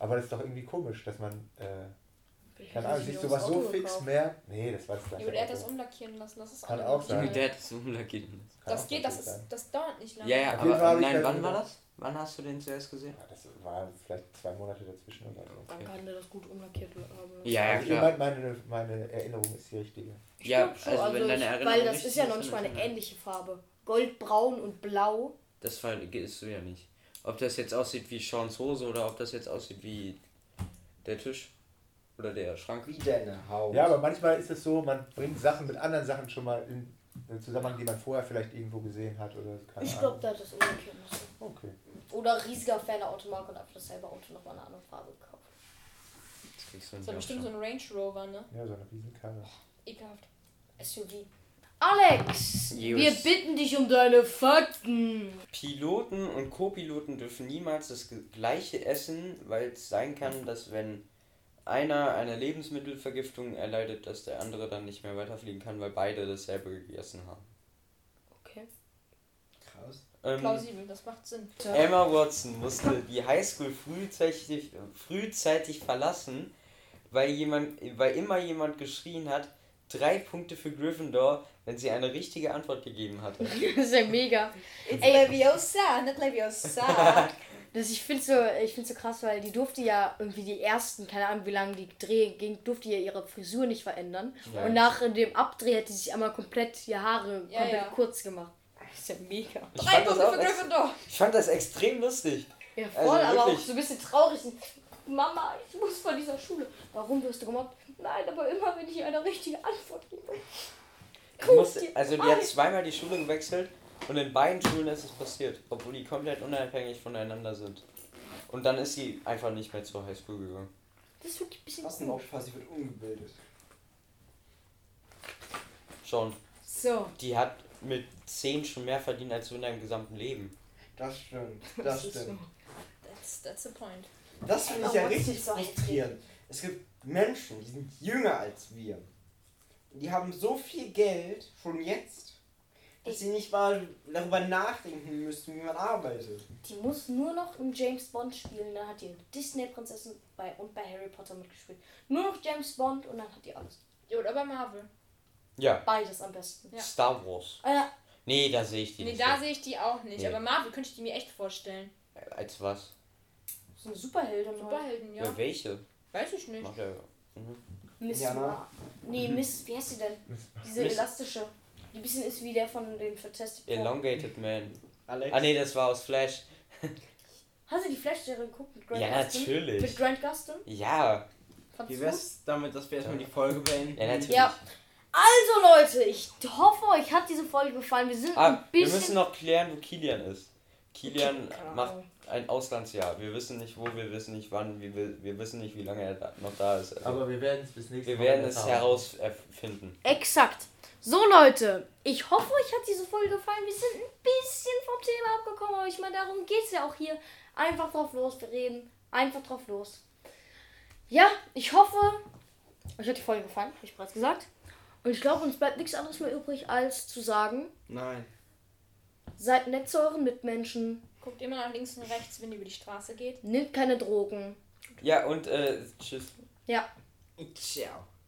Aber das ist doch irgendwie komisch, dass man, äh, keine Ahnung, sich sowas so fix merkt. Nee, das war das ja, gleiche oder er hat das umlackieren lassen. Das ist Kann auch sein. schnell. der hat es umlackiert. Kann Das geht, das, ist, das dauert nicht lange. Ja, ja, aber nein, wann war das? Wann hast du den zuerst gesehen? Ja, das war vielleicht zwei Monate dazwischen oder so. Dann kann der das gut umlackiert haben. Ja, ja, also klar. meine, meine Erinnerung ist die richtige. Ich Ja, schon, also wenn deine ich- Erinnerung Weil das ist ja noch nicht mal eine ähnliche Farbe. Gold, braun und blau. Das ist du ja nicht. Ob das jetzt aussieht wie Sean's Hose oder ob das jetzt aussieht wie der Tisch oder der Schrank. Wie deine Haut. Ja, aber manchmal ist es so, man bringt Sachen mit anderen Sachen schon mal in einen Zusammenhang, die man vorher vielleicht irgendwo gesehen hat oder keine Ich glaube, der hat das umgekehrt. Okay. Oder riesiger Fan der Automarke und einfach dasselbe Auto nochmal eine andere Farbe gekauft. Das kriegst du war bestimmt so ein Range Rover, ne? Ja, so eine Riesenkarre. Ekelhaft. SUV. Alex, Jus. wir bitten dich um deine Fakten. Piloten und Co-Piloten dürfen niemals das gleiche essen, weil es sein kann, dass wenn einer eine Lebensmittelvergiftung erleidet, dass der andere dann nicht mehr weiterfliegen kann, weil beide dasselbe gegessen haben. Ähm, Plausibel, das macht Sinn. Emma Watson musste die Highschool frühzeitig, frühzeitig verlassen, weil, jemand, weil immer jemand geschrien hat, drei Punkte für Gryffindor, wenn sie eine richtige Antwort gegeben hatte. Das ist ja mega. It's Ey. Leviosa, nicht Leviosa. Das, ich finde so, ich find's so krass, weil die durfte ja irgendwie die ersten, keine Ahnung wie lange die Dreh ging, durfte ja ihre Frisur nicht verändern. Ja. Und nach dem Abdreh hat die sich einmal komplett die Haare Ja, komplett ja. kurz gemacht. Das ist ja mega. Ich Drei fand, das Punkte auch für Gryffindor. ich fand das extrem lustig. Ja, Also voll, aber auch wirklich. so ein bisschen traurig. Mama, ich muss von dieser Schule. Warum wirst du gemobbt? Nein, aber immer, wenn ich eine richtige Antwort gebe. Musste, also die hat zweimal die Schule gewechselt und in beiden Schulen ist es passiert, obwohl die komplett unabhängig voneinander sind. Und dann ist sie einfach nicht mehr zur Highschool gegangen. Das ist wirklich ein bisschen Was komisch. Opfer, sie wird umgebildet. Schon. So. Die hat mit 10 schon mehr verdient als du in deinem gesamten Leben. Das stimmt, das ist stimmt. That's, that's the point. Das finde ich ja richtig so frustrierend. Es gibt Menschen, die sind jünger als wir. Die haben so viel Geld schon jetzt, dass sie nicht mal darüber nachdenken müssen, wie man arbeitet. Die muss nur noch in James Bond spielen. Dann hat die Disney-Prinzessin bei, und bei Harry Potter mitgespielt. Nur noch James Bond und dann hat die alles. Ja, oder bei Marvel. Ja. Beides am besten. Ja. Star Wars. Äh, Nee, da sehe ich die Nee, nicht. da so. sehe ich die auch nicht. Nee. Aber Marvel könnte ich die mir echt vorstellen. Als was? so eine Superheldin. Superhelden, Ja. ja. welche? Weiß ich nicht. Macht ja. Mhm. Miss Ja? Ma Nee, Miss, wie heißt sie denn? Diese Miss- elastische. Die ein bisschen ist wie der von den Fantastic Four. Elongated Man. Alex? Ah nee, das war aus Flash. Hast du die Flash-Serie geguckt mit Grant Ja, Gustin? natürlich. Mit Grant Gustin? Ja. Wie du? wär's damit, dass wir erstmal die Folge beenden? Ja, natürlich. Ja. Also Leute, ich hoffe, euch hat diese Folge gefallen. Wir sind Ah, ein wir bisschen... müssen noch klären, wo Kilian ist. Kilian macht ein Auslandsjahr. Wir wissen nicht wo, wir wissen nicht wann, wir, wir wir wissen nicht, wie lange er da, noch da ist. Also, Aber wir werden es bis nächstes wir Mal werden es herausfinden. Exakt. So Leute, ich hoffe, euch hat diese Folge gefallen. Wir sind ein bisschen vom Thema abgekommen, aber ich meine, darum geht es ja auch hier. Einfach drauf los, wir reden einfach drauf los. Ja, ich hoffe, euch hat die Folge gefallen, habe ich bereits gesagt. Und ich glaube, uns bleibt nichts anderes mehr übrig, als zu sagen, Nein. seid nett zu euren Mitmenschen, Guckt immer nach links und rechts, wenn ihr über die Straße geht. nehmt keine Drogen. Ja, und äh, tschüss. Ja, Ciao.